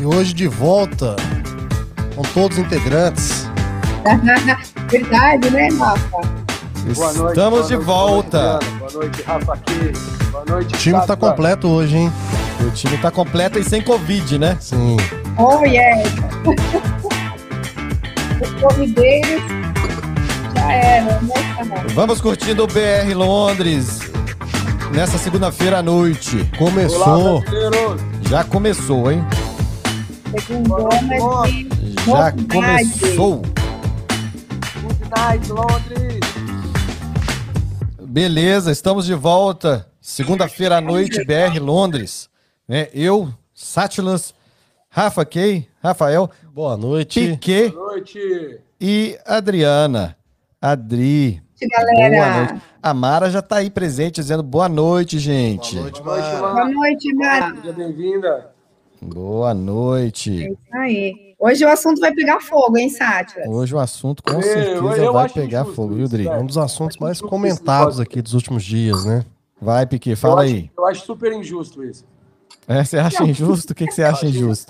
E hoje de volta com todos os integrantes. Verdade, né, Rafa? Boa noite, Estamos boa de noite, volta. Boa noite, Boa noite, Rafa aqui. Boa noite, O time tá Tata. completo hoje, hein? O time tá completo e sem Covid, né? Sim. Oh, yes! Os corrideiros já eram, né? Vamos curtindo o BR Londres nessa segunda-feira à noite. Olá, Começou. brasileiros. Já começou, hein? De Já começou. Good night, Londres. Beleza, estamos de volta. Segunda-feira à noite, BR Londres. Né? Eu, Sátilas, Rafa Key, Rafael, Boa noite. Piquet Boa noite. e Adriana. Adri. galera. Boa noite. A Mara já tá aí presente dizendo boa noite, gente. Boa noite, Boa noite, Mara. Boa noite, Mara. Seja bem-vinda. Boa noite. É isso aí. Hoje o assunto vai pegar fogo, hein, Sátira? Hoje o assunto com Eu- certeza eu vai acho pegar fogo, viu, Dri? Um dos assuntos mais comentados aqui dos últimos dias, né? Vai, Piquet, Eu fala acho- aí. Eu acho super injusto isso. É, você acha injusto? O que, que você acha injusto?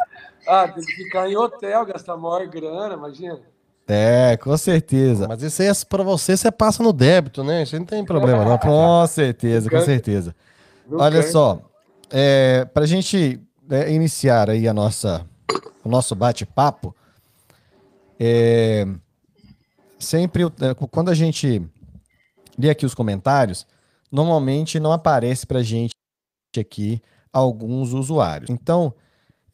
Ah, tem que ficar em hotel, gastar maior grana, imagina. É, com certeza. Mas isso aí é pra você, você passa no débito, né? Isso aí não tem problema, não. Com certeza, com certeza. Olha só, é, para a gente é, iniciar aí a nossa, o nosso bate-papo, é, sempre é, quando a gente lê aqui os comentários, normalmente não aparece para gente aqui alguns usuários. Então,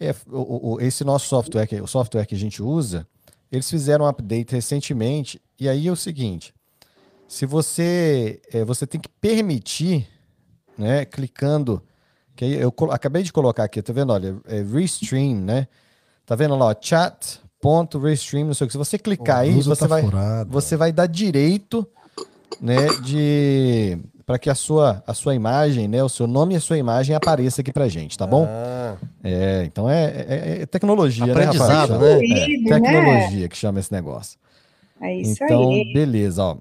é, o- o- esse nosso software, o software que a gente usa, eles fizeram um update recentemente, e aí é o seguinte, se você, é, você tem que permitir, né, clicando, que aí eu acabei de colocar aqui, tá vendo, olha, é Restream, né, tá vendo lá, ó, chat.restream, não sei o que, se você clicar aí, Blusa você tá vai, você vai dar direito, né, de para que a sua, a sua imagem, né, o seu nome e a sua imagem apareça aqui pra gente, tá bom? Ah, É, então é, é- é tecnologia, Aprendizado, né, Rafael? né? É, né? tecnologia que chama esse negócio. É isso então, aí. beleza, ó.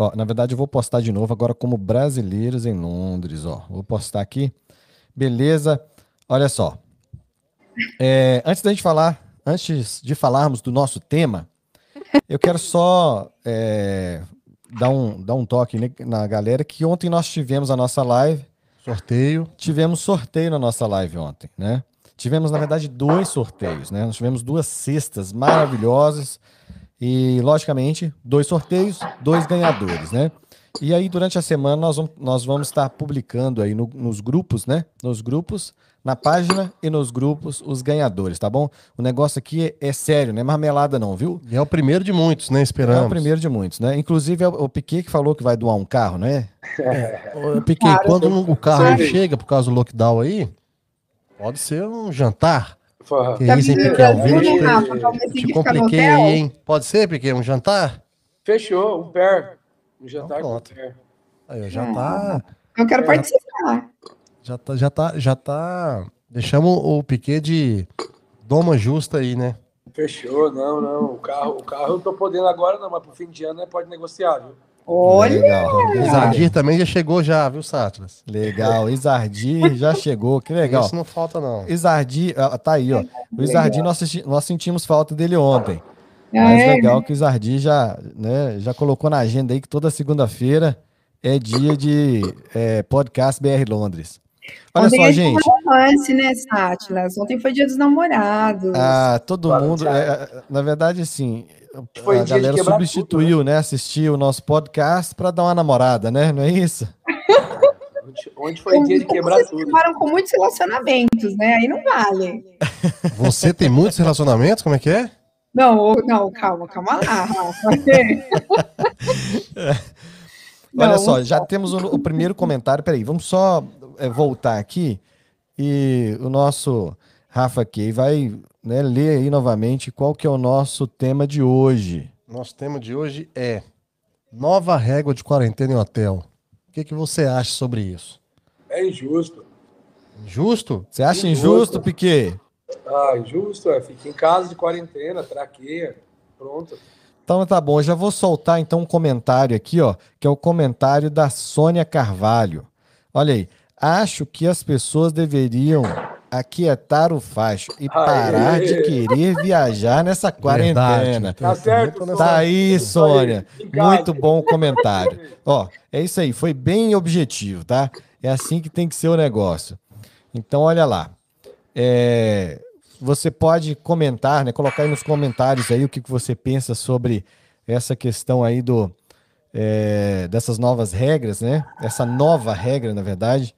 Ó, na verdade eu vou postar de novo agora como brasileiros em Londres, ó. Vou postar aqui. Beleza? Olha só. É, antes da gente falar, antes de falarmos do nosso tema, eu quero só é, dar, um, dar um toque na galera que ontem nós tivemos a nossa live sorteio. tivemos sorteio na nossa live ontem, né? Tivemos, na verdade, dois sorteios, né? Nós tivemos duas cestas maravilhosas e, logicamente, dois sorteios, dois ganhadores, né? E aí, durante a semana, nós vamos, nós vamos estar publicando aí no- nos grupos, né? Nos grupos, na página e nos grupos, os ganhadores, tá bom? O negócio aqui é, é sério, não é marmelada não, viu? E é o primeiro de muitos, né? É Esperamos. o primeiro de muitos, né? Inclusive, é o o Piquet que falou que vai doar um carro, não é? Ô, Piquet, quando o carro não chega por causa do lockdown aí, pode ser um jantar. Que Tá isso, hein, Piquet? Te- compliquei aí, hein? Pode ser, Piquet? Um jantar? Fechou, um pair. Um jantar Então com um. Aí, já tá. Eu quero participar. Já tá, já tá, já tá. Deixamos o Piquet de doma justa aí, né? Fechou, não, não. O carro, o carro eu tô podendo agora, não, mas pro fim de ano né, pode negociar, viu? Olha, Legal. O Zardir também já chegou já, viu, Sátiras? Legal. Isardi já chegou, que legal. Isso não falta, não. Isardi, ah, tá aí, ó. O Isardi, nós, nós sentimos falta dele ontem. Ah, Mas é? legal que o Isardi já, né, já colocou na agenda aí que toda segunda-feira é dia de é, podcast BR Londres. Olha Ontem só, a gente. romance, né, Sátilas? Ontem foi dia dos namorados. Ah, todo Claro, mundo. Thiago. é, na verdade, assim, Foi a galera substituiu, né? Assistir o nosso podcast para dar uma namorada, né? Não é isso? Ontem- Ontem foi dia de quebrar Vocês tudo. formaram com muitos relacionamentos, né? Aí não vale. Você tem muitos relacionamentos? Como é que é? Não, não, calma, calma lá, Rafa. Olha Não, só, já temos o, o primeiro comentário. Peraí, vamos só é, voltar aqui e o nosso Rafa Key vai né, ler aí novamente qual que é o nosso tema de hoje. Nosso tema de hoje é nova régua de quarentena em hotel. O que, que você acha sobre isso? É injusto. Justo? Você acha Injusto. injusto, Piquet? Ah, injusto, é. Fica em casa de quarentena, traqueia. Pronto. Então tá bom, eu já vou soltar então um comentário aqui, ó, que é o comentário da Sônia Carvalho. Olha aí, acho que as pessoas deveriam aquietar o facho e parar Aê. de querer viajar nessa quarentena. Tá certo, Tá aí, Sônia. Isso aí, casa. Muito bom comentário. Ó, é isso aí, foi bem objetivo, tá? É assim que tem que ser o negócio. Então, olha lá. É, você pode comentar, né? Colocar aí nos comentários aí o que que você pensa sobre essa questão aí do é, dessas novas regras, né? Essa nova regra, na verdade.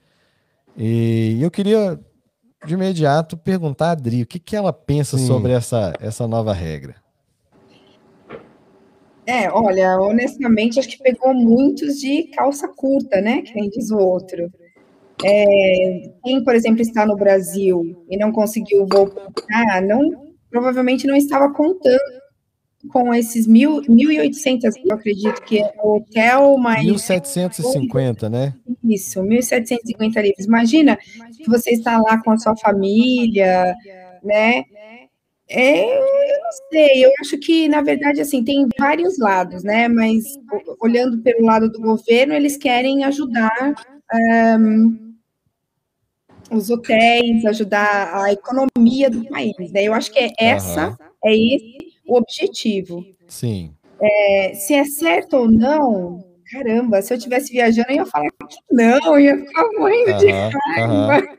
E eu queria de imediato perguntar a Adri o que, que ela pensa Sim. sobre essa, essa nova regra. É, olha, honestamente, acho que pegou muitos de calça curta, né? Que nem diz o outro. É, quem, por exemplo, está no Brasil e não conseguiu voltar, não, provavelmente não estava contando com esses mil, 1.800, eu acredito que é o hotel, mais 1750, né? isso, 1.750 livros. Imagina que você está lá com a sua família, né? É, eu não sei, eu acho que, na verdade, assim, tem vários lados, né? Mas olhando pelo lado do governo, eles querem ajudar ahn, os hotéis, ajudar a economia do país, né? Eu acho que é essa, Aham. é esse o objetivo. Sim. É, se é certo ou não, caramba, se eu estivesse viajando, eu ia falar que não, eu ia ficar morrendo de Aham, aham.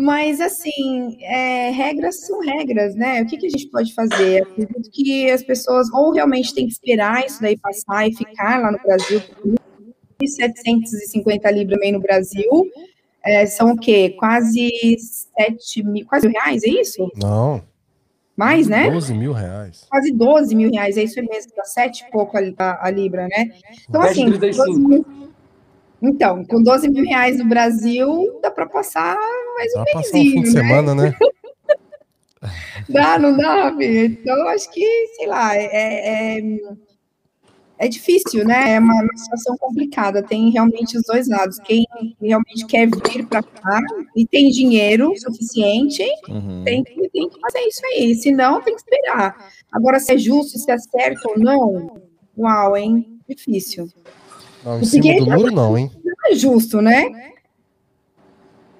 Mas, assim, é, regras são regras, né? O que, que a gente pode fazer? Acredito que as pessoas ou realmente têm que esperar isso daí passar e ficar lá no Brasil, 1.750 libras também no Brasil, é, são o quê? Quase 7 mil, quase mil reais, é isso? Não, Mais, né? 12 mil reais. Quase 12 mil reais, é isso mesmo, dá 7 e pouco a, a- a libra, né? Então, assim, trinta 12 cinco. mil, então, com 12 mil reais no Brasil, dá para passar mais um Vai passar um fim de né? semana, né? Dá, não dá, amiga? Então, eu acho que, sei lá, é, é, é difícil, né? É uma, situação complicada. Tem realmente os dois lados. Quem realmente quer vir para cá e tem dinheiro suficiente, Uhum. tem que, tem que fazer isso aí. Se não, tem que esperar. Agora, se é justo, se é certo ou não, uau, hein? Difícil. Não, em Porque cima do muro, não, hein? Não é justo, né?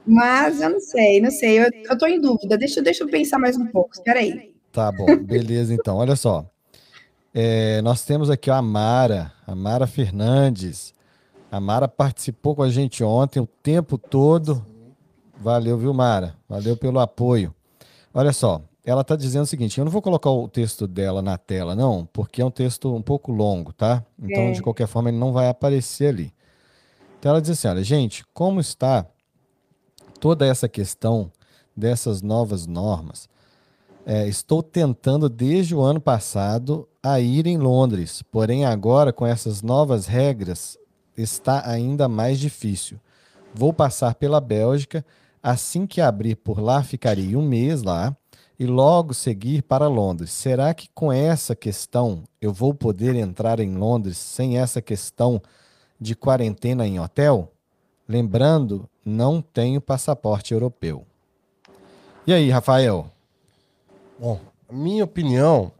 Mas eu não sei, não sei. Eu, eu tô em dúvida. Deixa, deixa eu pensar mais um pouco. Espera aí. Tá bom, beleza então. Olha só. É, nós temos aqui a Mara, a Mara Fernandes. A Mara participou com a gente ontem o tempo todo. Valeu, viu, Mara? Valeu pelo apoio. Olha só, ela está dizendo o seguinte: eu não vou colocar o texto dela na tela, não, porque é um texto um pouco longo, tá? Então, É. de qualquer forma, ele não vai aparecer ali. Então, ela diz assim: olha, gente, como está toda essa questão dessas novas normas? É, estou tentando desde o ano passado a ir em Londres, porém agora com essas novas regras está ainda mais difícil. Vou passar pela Bélgica, assim que abrir por lá ficaria um mês lá e logo seguir para Londres. Será que com essa questão eu vou poder entrar em Londres sem essa questão de quarentena em hotel? Lembrando, não tenho passaporte europeu. E aí, Rafael? Bom, a minha opinião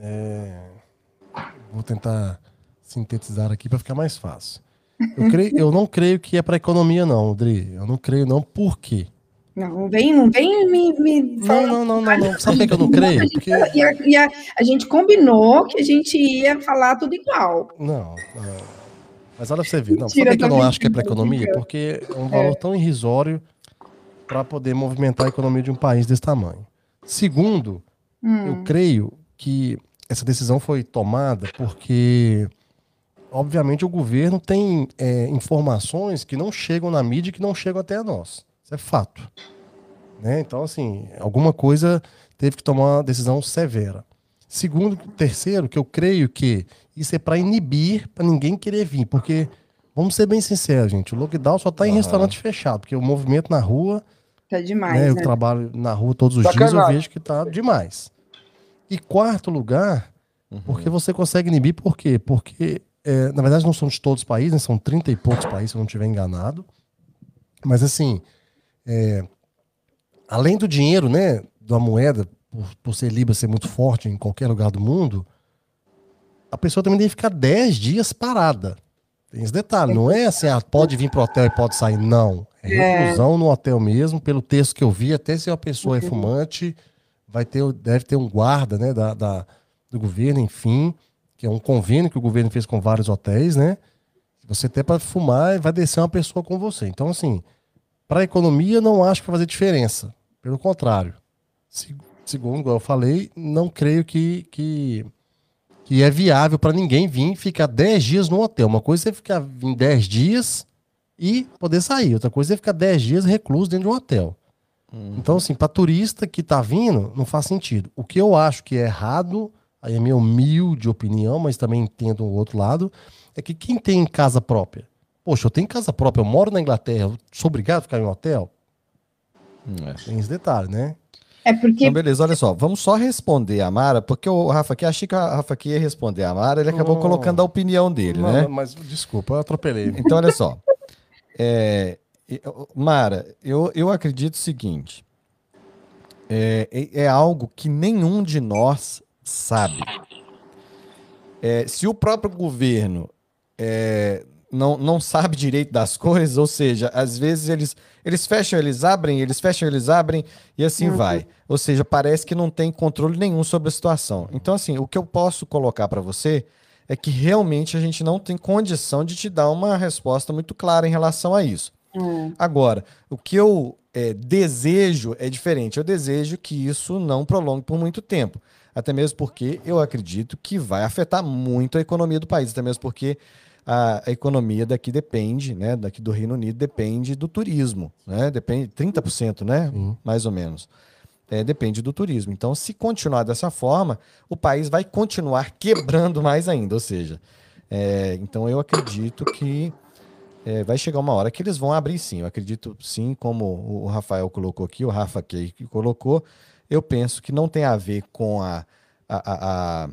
é... Vou tentar sintetizar aqui para ficar mais fácil. Eu, creio, eu não creio que é para economia, não, Dri. Eu não creio, não. Por quê? Não, vem, não vem me, me Não, falar. não, não, não, não. Sabe por que eu não creio? Porque. E a, e a- a gente combinou que a gente ia falar tudo igual. Não. não. Mas olha pra você ver. Não, Mentira, sabe que eu não acho que é para economia? Porque é um valor tão irrisório para poder movimentar a economia de um país desse tamanho. Segundo, Hum. eu creio que essa decisão foi tomada porque, obviamente, o governo tem é, informações que não chegam na mídia e que não chegam até a nós. Isso é fato. Né? Então, assim, alguma coisa teve que tomar uma decisão severa. Segundo, terceiro, que eu creio que isso é para inibir, para ninguém querer vir, porque, vamos ser bem sinceros, gente, o lockdown só está em Aham. restaurante fechado, porque o movimento na rua Tá demais, né, né? Eu trabalho na rua todos os dias, eu Sacanagem. vejo que tá demais. E quarto lugar, porque você consegue inibir, por quê? Porque, é, na verdade, não são de todos os países, né, são 30 e poucos países, se eu não estiver enganado. Mas, assim, é, além do dinheiro, né, da moeda, por, por ser Libra ser muito forte em qualquer lugar do mundo, a pessoa também deve ficar 10 dias parada. Tem esse detalhe, não é assim, ah, pode vir pro hotel e pode sair, não. É É. reclusão no hotel mesmo, pelo texto que eu vi, até se uma pessoa é Uhum. fumante, vai ter, deve ter um guarda, né, da, da- do governo, enfim, que é um convênio que o governo fez com vários hotéis, né? Você até para fumar, vai descer uma pessoa com você. Então, assim, para a economia, não acho que vai fazer diferença. Pelo contrário. Se- Segundo, igual eu falei, não creio que, que, que é viável para ninguém vir ficar 10 dias no hotel. Uma coisa é ficar em 10 dias e poder sair. Outra coisa é ficar 10 dias recluso dentro de um hotel. Então, assim, para turista que tá vindo, não faz sentido. O que eu acho que é errado, aí é minha humilde opinião, mas também entendo o outro lado, é que quem tem casa própria, poxa, eu tenho casa própria, eu moro na Inglaterra, eu sou obrigado a ficar em um hotel? É. Tem esse detalhe, né? É porque Então, beleza, olha só, vamos só responder a Mara, porque o Rafa aqui, achei que a Rafa aqui ia responder a Mara, ele acabou Oh. colocando a opinião dele, Não, né? Mas, desculpa, eu atropelei. Então, olha só. É, eu- Mara, eu, eu acredito o seguinte: é, é- é algo que nenhum de nós sabe. É, se o próprio governo é, não, não sabe direito das coisas, ou seja, às vezes eles, eles fecham, eles abrem, eles fecham, eles abrem, e assim vai. Ou seja, parece que não tem controle nenhum sobre a situação. Então, assim, o que eu posso colocar para você é que realmente a gente não tem condição de te dar uma resposta muito clara em relação a isso. Hum, Agora, o que eu é, desejo é diferente. Eu desejo que isso não prolongue por muito tempo. Até mesmo porque eu acredito que vai afetar muito a economia do país. Até mesmo porque a, economia daqui depende, né? Daqui do Reino Unido depende do turismo, né? Depende 30%, né? Sim. Mais ou menos. É, depende do turismo. Então, se continuar dessa forma, o país vai continuar quebrando mais ainda. Ou seja, é, então eu acredito que é, vai chegar uma hora que eles vão abrir sim. Eu acredito sim, como o Rafael colocou aqui, o Rafa que colocou. Eu penso que não tem a ver com a, a, a-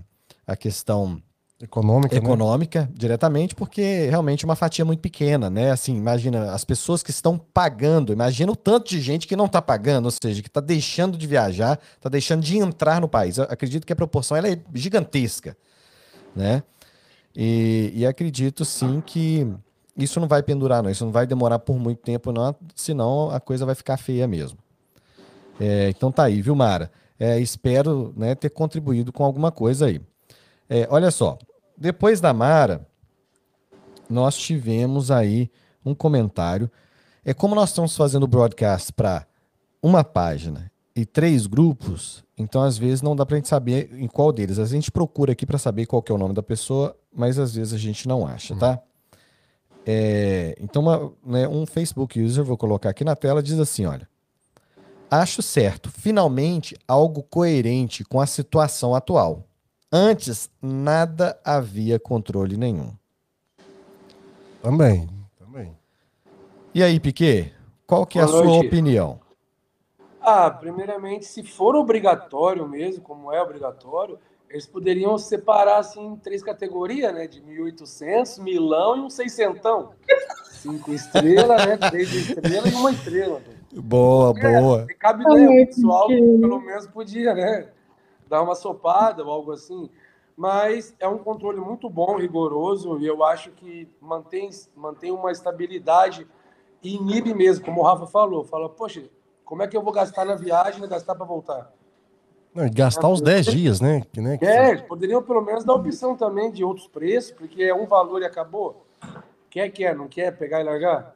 a questão Econômica, né? econômica diretamente, porque realmente é uma fatia muito pequena, né? Assim, imagina as pessoas que estão pagando, imagina o tanto de gente que não está pagando, ou seja, que está deixando de viajar, está deixando de entrar no país. Eu acredito que a proporção é gigantesca, né? E, e acredito sim que isso não vai pendurar, não. Isso não vai demorar por muito tempo, não, senão a coisa vai ficar feia mesmo. É, então tá aí, viu, Mara? É, espero né, ter contribuído com alguma coisa aí. É, olha só, depois da Mara, nós tivemos aí um comentário. É como nós estamos fazendo o broadcast para uma página e três grupos, então às vezes não dá para a gente saber em qual deles. A gente procura aqui para saber qual é o nome da pessoa, mas às vezes a gente não acha, tá? É, então, uma- né, um Facebook user, vou colocar aqui na tela, diz assim: olha. Acho certo, finalmente algo coerente com a situação atual. Antes, nada havia controle nenhum. Também, também. E aí, Piquet, qual que é a Boa sua noite. opinião? Ah, primeiramente, se for obrigatório mesmo, como é obrigatório, eles poderiam separar assim em três categorias, né? De 1.800, milão e um seiscentão. Cinco estrelas, né? Três estrelas e uma estrela. Boa, boa. E cabe, né? O pessoal que- pelo menos podia, né? Dar uma sopada ou algo assim. Mas é um controle muito bom, rigoroso, e eu acho que mantém, mantém uma estabilidade e inibe mesmo, como o Rafa falou. Fala, poxa, como é que eu vou gastar na viagem e gastar para voltar? Não, gastar os 10 dias, né? Que, né que- É, poderiam pelo menos dar opção também de outros preços, porque é um valor e acabou. Quer, quer, não quer pegar e largar?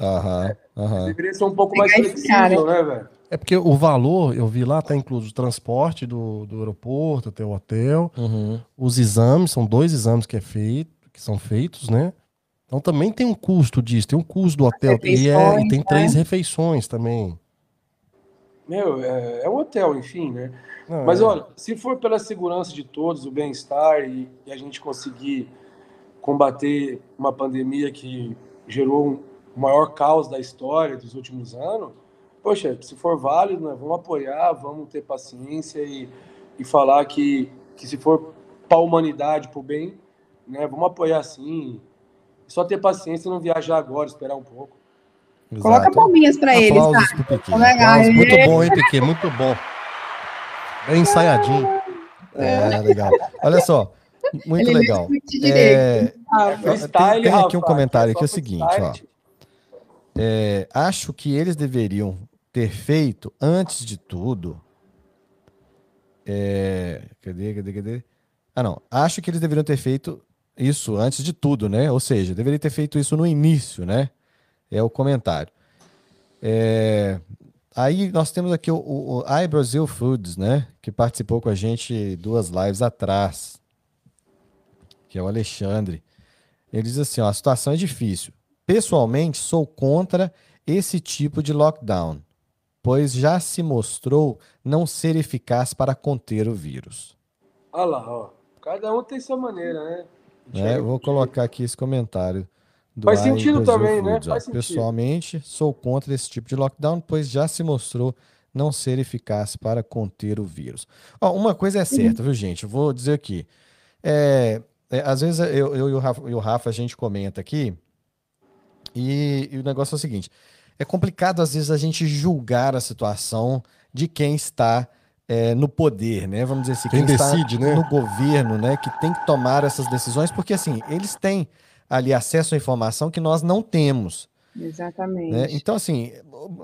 Aham, aham. Deveria ser um pouco mais esse flexível, né, velho? É porque o valor, eu vi lá, tá incluso o transporte do, do aeroporto até o hotel, Uhum. os exames, são dois exames que, é feito, que são feitos, né? Então também tem um custo disso, tem um custo do hotel. E, é, e tem né? três refeições também. Meu, é, é um hotel, enfim, né? Não, Mas é- olha, se for pela segurança de todos, o bem-estar e, e a gente conseguir combater uma pandemia que gerou um- o maior caos da história dos últimos anos, poxa, se for válido, né, vamos apoiar, vamos ter paciência e, e falar que, que se for para a humanidade, para o bem, né, vamos apoiar sim. Só ter paciência e não viajar agora, esperar um pouco. Coloca Exato. palminhas para eles, tá? Piquet. Legal. Aplausos, muito bom, hein, Piquet? Muito bom. Bem ensaiadinho. É, legal. Olha só, muito Ele legal. É, Rafa. Tem, tem aqui um comentário aqui, é o seguinte, ó. É, acho que eles deveriam ter feito, antes de tudo. É, cadê, cadê, cadê? Ah, não. Acho que eles deveriam ter feito isso antes de tudo, né? Ou seja, deveria ter feito isso no início, né? É o comentário. É, aí nós temos aqui o, o, o iBrasil Foods, né? Que participou com a gente duas lives atrás. Que é o Alexandre. Ele diz assim: ó, a situação é difícil. Pessoalmente, sou contra esse tipo de lockdown, pois já se mostrou não ser eficaz para conter o vírus. Olha lá, ó. Cada um tem sua maneira, né? É, vou colocar aqui esse comentário. Faz sentido também, né? Faz sentido. Pessoalmente, sou contra esse tipo de lockdown, pois já se mostrou não ser eficaz para conter o vírus. Ó, uma coisa é uhum. certa, viu, gente? Eu vou dizer aqui. É, é, às vezes eu, eu e, o Rafa, o Rafa a gente comenta aqui, e, e o negócio é o seguinte: é complicado, às vezes, a gente julgar a situação de quem está é, no poder, né? Vamos dizer assim, quem, quem decide, né? no governo, né? Que tem que tomar essas decisões, porque assim, eles têm ali acesso à informação que nós não temos. Exatamente. Né? Então, assim,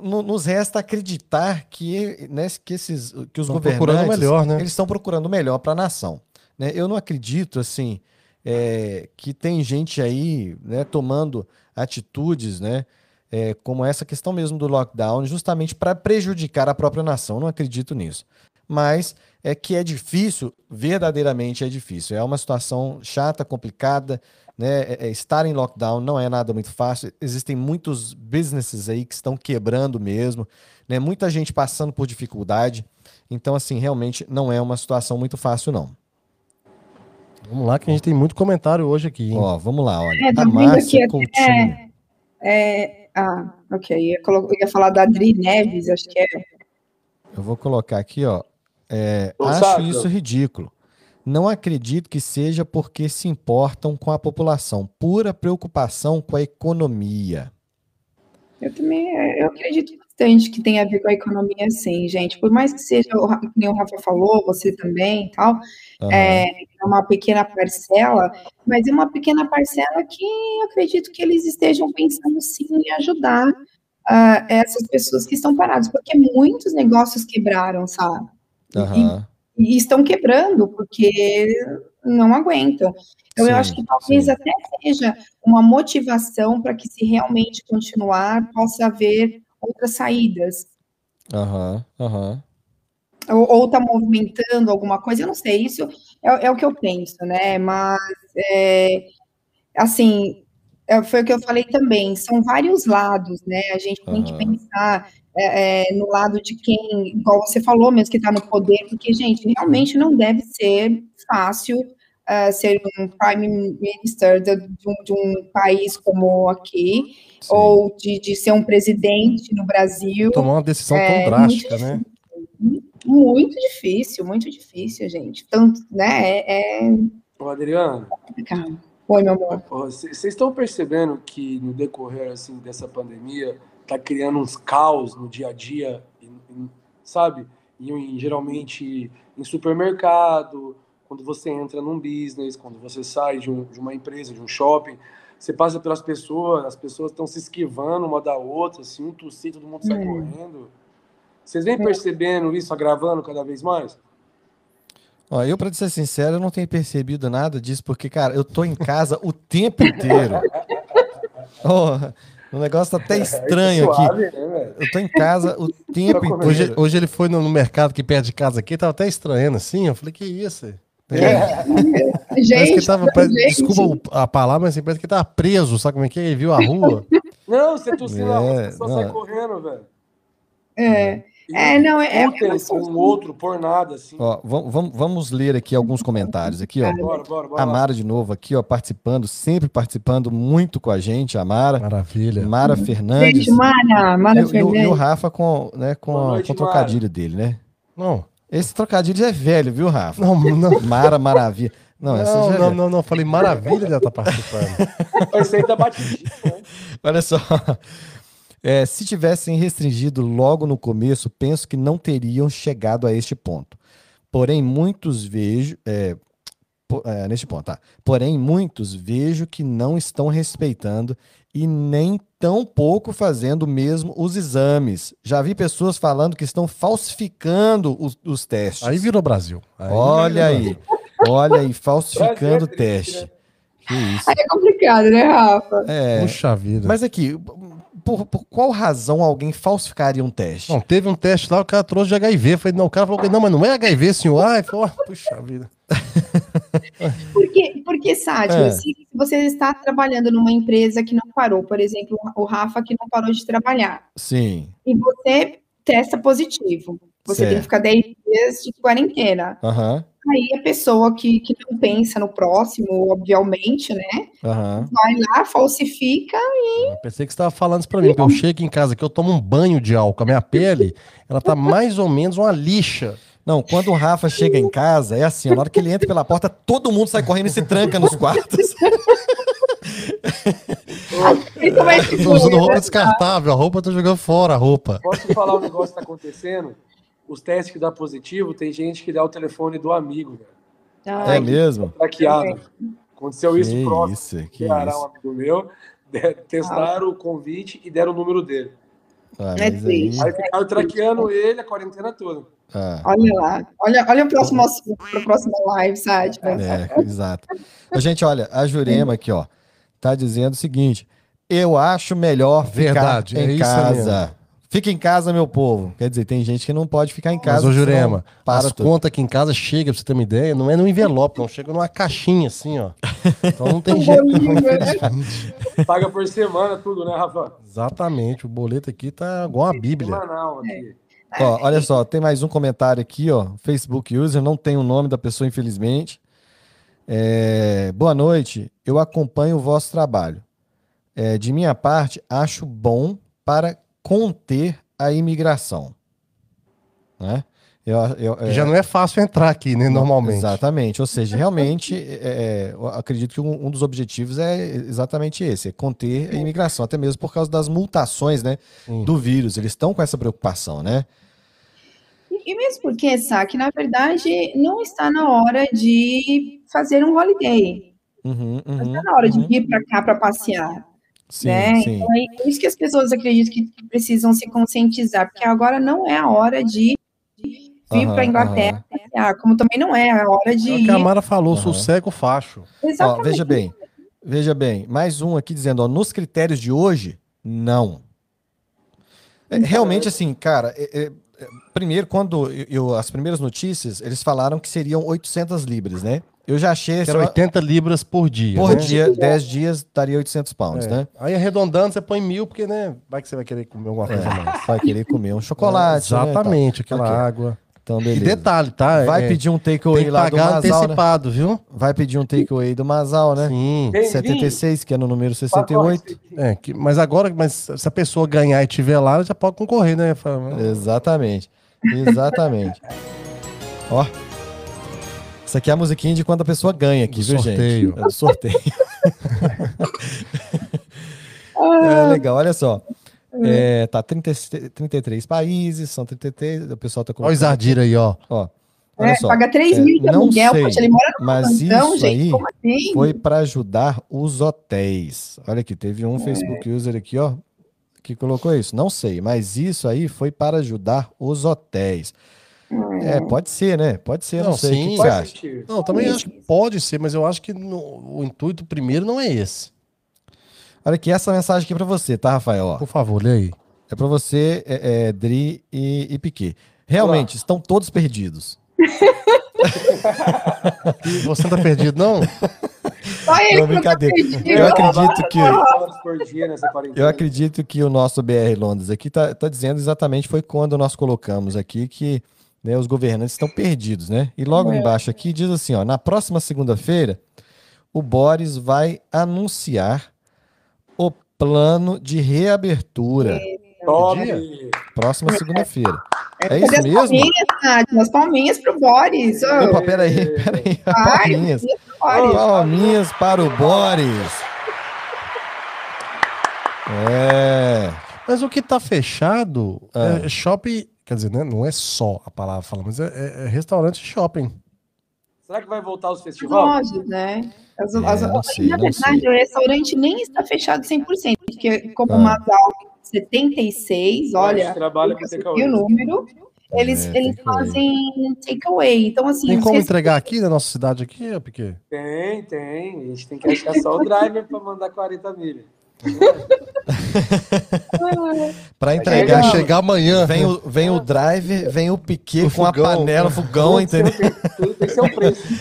nos resta acreditar que, né, que, esses, que os estão governantes melhor, né? eles estão procurando o melhor para a nação. Né? Eu não acredito assim é, que tem gente aí né, tomando atitudes, né? É, como essa questão mesmo do lockdown, justamente para prejudicar a própria nação. Não acredito nisso mas é que é difícil, verdadeiramente é difícil. É uma situação chata, complicada, né? É, é, estar em lockdown não é nada muito fácil. Existem muitos businesses aí que estão quebrando mesmo, né? Muita gente passando por dificuldade. Então, assim, realmente não é uma situação muito fácil, não. Vamos lá, que a gente tem muito comentário hoje aqui. Hein? Ó, vamos lá, olha. É, a Márcia Coutinho. É, é, ah, ok. Eu ia, eu ia falar da Adri Neves, acho que é. Eu vou colocar aqui, ó. É, acho isso ridículo. Não acredito que seja porque se importam com a população. Pura preocupação com a economia. Eu também eu acredito bastante que tem a ver com a economia, sim, gente. Por mais que seja, como o Rafa falou, você também tal, uhum. é uma pequena parcela, mas é uma pequena parcela que eu acredito que eles estejam pensando sim em ajudar uh, essas pessoas que estão paradas, porque muitos negócios quebraram, sabe? Uhum. E, e, estão quebrando porque não aguentam. Então, sim, eu acho que talvez sim. até seja uma motivação para que, se realmente continuar, possa haver outras saídas. Aham, uhum, aham. Uhum. Ou está movimentando alguma coisa, eu não sei, isso é, é o que eu penso, né? Mas, é, assim, é, foi o que eu falei também, são vários lados, né? A gente tem que pensar é, é, no lado de quem, igual você falou mesmo, que está no poder, porque, gente, realmente não deve ser fácil uh, ser um prime minister de, de, um, de um, país como aqui, Sim. ou de, de, ser um presidente no Brasil. Tomar uma decisão tão é, drástica, muito né? Muito difícil, muito difícil, gente. Tanto, né? É. é Ô, Adriano. Oi, meu amor. Vocês estão percebendo que no decorrer assim dessa pandemia está criando uns caos no dia a dia, sabe? E, geralmente em supermercado, quando você entra num business, quando você sai de, um, de uma empresa, de um shopping, você passa pelas pessoas, as pessoas estão se esquivando uma da outra, assim, um tossir, todo mundo sai é. correndo. Vocês vêm é. percebendo isso agravando cada vez mais? Ó, eu, para ser sincero, eu não tenho percebido nada disso, porque, cara, eu tô em casa o tempo inteiro. oh, O negócio tá até é, estranho é suave, aqui. Né, eu tô em casa o tempo. Hoje, hoje ele foi no, mercado que perto de casa aqui, tava até estranhando assim. Eu falei, que isso? É. gente, que tava, gente. desculpa a palavra, mas assim, parece que tava preso, sabe como é que é? Ele viu a rua. Não, você tossiu é, na rua, você só sai correndo, velho. É. É, não, é. Ontem, é um outro, por nada, assim. Ó, vamos, vamos ler aqui alguns comentários aqui, ó. Bora, bora, bora, a Mara de novo aqui, ó, participando, sempre participando muito com a gente, a Mara. Maravilha. Mara Fernandes. Beijo, Mara. Mara e, Fernandes. E o Rafa com, né, com, noite, com o trocadilho Mara. dele, né? Não. Esse trocadilho é velho, viu, Rafa? Não, não. Mara, maravilha. Não, não, não, é não, não, falei maravilha de estar participando. Esse aí tá batidinho, né? Olha só. É, se tivessem restringido logo no começo, penso que não teriam chegado a este ponto. Porém, muitos vejo, é, é, neste ponto, tá? Porém, muitos vejo que não estão respeitando e nem tão pouco fazendo mesmo os exames. Já vi pessoas falando que estão falsificando os, os testes. Aí virou Brasil. Aí olha virou aí, olha aí, falsificando o Brasil é teste. Que isso. Aí é complicado, né, Rafa? É, Puxa vida. mas aqui, por, por qual razão alguém falsificaria um teste? Não, teve um teste lá, o cara trouxe de HIV. Falei, não, o cara falou que não, mas não é HIV, senhor. Ai, falou, ah, puxa vida. Porque, porque Sádio, É. se você está trabalhando numa empresa que não parou, por exemplo, o Rafa que não parou de trabalhar, Sim. e você testa positivo, você tem Certo. que ficar 10 dias de quarentena. Aham. Aí a pessoa que, que não pensa no próximo, obviamente, né? Aham. Vai lá, falsifica. Eu pensei que você estava falando isso pra mim, porque eu chego em casa que eu tomo um banho de álcool, a minha pele, ela tá mais ou menos uma lixa. Não, quando o Rafa chega em casa, é assim, na hora que ele entra pela porta, todo mundo sai correndo e se tranca nos quartos. Tô usando roupa descartável, a roupa eu tô jogando fora a roupa. Posso te falar um negócio que tá acontecendo? Os testes que dá positivo, tem gente que dá o telefone do amigo, velho. Ai, É mesmo? Traqueado. Aconteceu isso Que próximo. isso, que Ceará, um isso. amigo meu. Testaram o convite e deram o número dele. Ah, É triste. Aí ficaram traqueando ele a quarentena toda. ah, Olha lá. Olha, olha o próximo assunto para a próxima live, Sádio. é, exato. Gente, olha, a Jurema aqui, ó, tá dizendo o seguinte: eu acho melhor ficar Verdade, é em isso casa. Fica em casa, meu povo. Quer dizer, tem gente que não pode ficar em casa. Mas, ô senão Jurema, para as contas aqui em casa chega, pra você ter uma ideia, não é no envelope, não. Chega numa caixinha assim, ó. Então não tem jeito. infelizmente. Paga por semana tudo, né, Rafa? Exatamente, o boleto aqui tá igual a Bíblia. Semanal aqui. Ó, olha só, tem mais um comentário aqui, ó. Facebook user, não tem o nome da pessoa, infelizmente. É, boa noite, eu acompanho o vosso trabalho. É, de minha parte, acho bom para conter a imigração. Né? Eu, eu- Que já não é fácil entrar aqui, né, normalmente. Exatamente. Ou seja, realmente, é, é, eu acredito que um, um dos objetivos é exatamente esse, é conter a imigração, até mesmo por causa das multações, né, Sim. do vírus. Eles estão com essa preocupação, né? E mesmo porque, Sá, que na verdade não está na hora de fazer um holiday. Uhum, Não uhum, está na hora de uhum. vir para cá para passear. Sim, né? sim. Então é isso que as pessoas acreditam que precisam se conscientizar, porque agora não é a hora de vir para a Inglaterra passear, como também não é a hora de É o que a Mara falou, Aham. sossego facho. Ó, veja bem, veja bem, mais um aqui dizendo, ó, nos critérios de hoje, não. É, realmente, assim, cara, é- é, primeiro, quando eu, eu- as primeiras notícias, eles falaram que seriam 800 libras, né? Eu já achei Que esse era 80 libras por dia. por né? dia, 10 dias, daria 800 pounds, É. né? Aí arredondando, você põe mil, porque, né? Vai que você vai querer comer alguma coisa a mais. É, vai querer comer um chocolate, né. Exatamente, aquela Ok. água. Então, E beleza. detalhe, tá? Vai É, pedir um takeaway lá do Masal, né? antecipado, viu? Vai pedir um takeaway do Masal, né? Sim. Bem-vindo. 76, que é no número 68. É, que- mas agora, mas se a pessoa ganhar e tiver lá, ela já pode concorrer, né? Exatamente. Exatamente. Ó. Isso aqui é a musiquinha de quando a pessoa ganha aqui, Do viu, sorteio. gente? É do sorteio. é legal, olha só. É, tá 30, 33 países, são 33. O pessoal tá Olha o. Zardir aí, ó. Ó, olha É, só. paga 3 é, mil de não aluguel, sei, poxa, ele mora no Mas mansão, isso gente, aí assim? foi para ajudar os hotéis. Olha aqui, teve É. um Facebook user aqui, ó, que colocou isso. Não sei, mas isso aí foi para ajudar os hotéis. É, pode ser, né? Pode ser, não, Não, sei. O que sim. você acha? Não, também acho que pode ser, mas eu acho que no- o intuito primeiro não é esse. Olha aqui, essa mensagem aqui para você, tá, Rafael? Ó, Por favor, lê aí. é para você, é, é, Dri e, e Piquet. Realmente, estão todos perdidos. Você não tá perdido, não? Só ele Não, que não tá brincadeira. perdido. Eu acredito que eu acredito que o nosso BR Londres aqui tá, tá dizendo exatamente foi quando nós colocamos aqui que né, os governantes estão perdidos, né? E logo embaixo aqui diz assim, ó, na próxima segunda-feira o Boris vai anunciar o plano de reabertura. Tome. Próxima segunda-feira. É Cadê isso as mesmo? palminhas, Nádia? As palminhas pro Boris. Opa, peraí, peraí. Ai, Palminhas. Boris. Palminhas para o Boris. É. Mas o que tá fechado Ah. é shopping. Quer dizer, né, não é só a palavra falando, mas é, é- é restaurante e shopping. Será que vai voltar os festivais? Lojas, né? As, É, as- não sei, na não verdade, sei. o restaurante nem está fechado 100%, porque como Ah. o Masal 76, olha, trabalha o número, eles, É, eles takeaway. fazem takeaway. Então, assim, Tem como entregar aqui na nossa cidade aqui, Piquet? Tem, tem. A gente tem que achar só o driver para mandar 40 milhas. Para entregar, chegar amanhã. vem o, vem o driver, vem o piquet O com a fogão. panela, fogão, entendeu? Tem, tudo tem seu preço.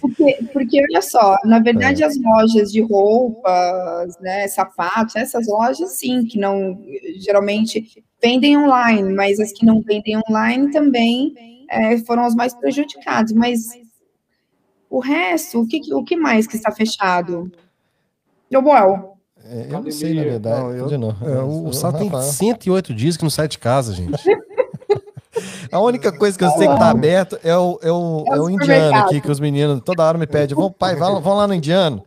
Porque, porque, olha só, na verdade, as lojas de roupas, né, sapatos, essas lojas, sim, que não, geralmente, vendem online, mas as que não vendem online também é, foram as mais prejudicadas. Mas o resto, o que, que- o que mais que está fechado? Joboel, É, eu não sei, na verdade. Não, eu- de novo. É, o Eu- Sá tem Rafael. 108 dias que não sai de casa, gente. A única coisa que eu sei que tá aberto é o, é o, É o é o indiano aqui, que os meninos toda hora me pedem. Vão, pai, vão, vão lá no indiano.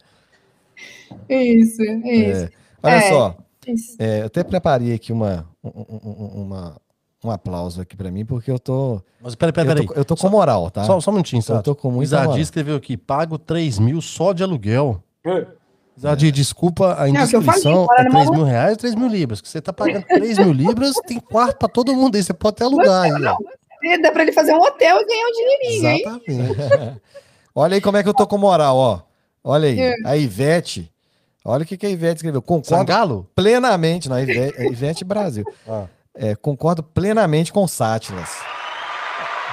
isso, isso. É. Olha É. só, isso. é, eu até preparei aqui uma, um, um- uma, um aplauso aqui pra mim, porque eu tô, Mas peraí, peraí, eu peraí. tô, eu tô com moral, tá? Só, só um minutinho, Eu Sato. tô com O muita Zadi moral. escreveu aqui, pago 3 mil só de aluguel. É. Zadi, desculpa a Não, é indiscrição, falei, é fora 3 numa- mil reais ou 3 mil libras? Que você tá pagando 3 mil libras, tem quarto pra todo mundo aí, você pode até alugar aí. É, Dá para ele fazer um hotel e ganhar um dinheirinho, hein? Exatamente. Olha aí como é que eu tô com moral, ó. Olha aí, É. a Ivete. Olha o que, que a Ivete escreveu. Concordo Sangalo? plenamente, não, a Ivete, a Ivete Brasil. Ah. É, concordo plenamente com Sátilas.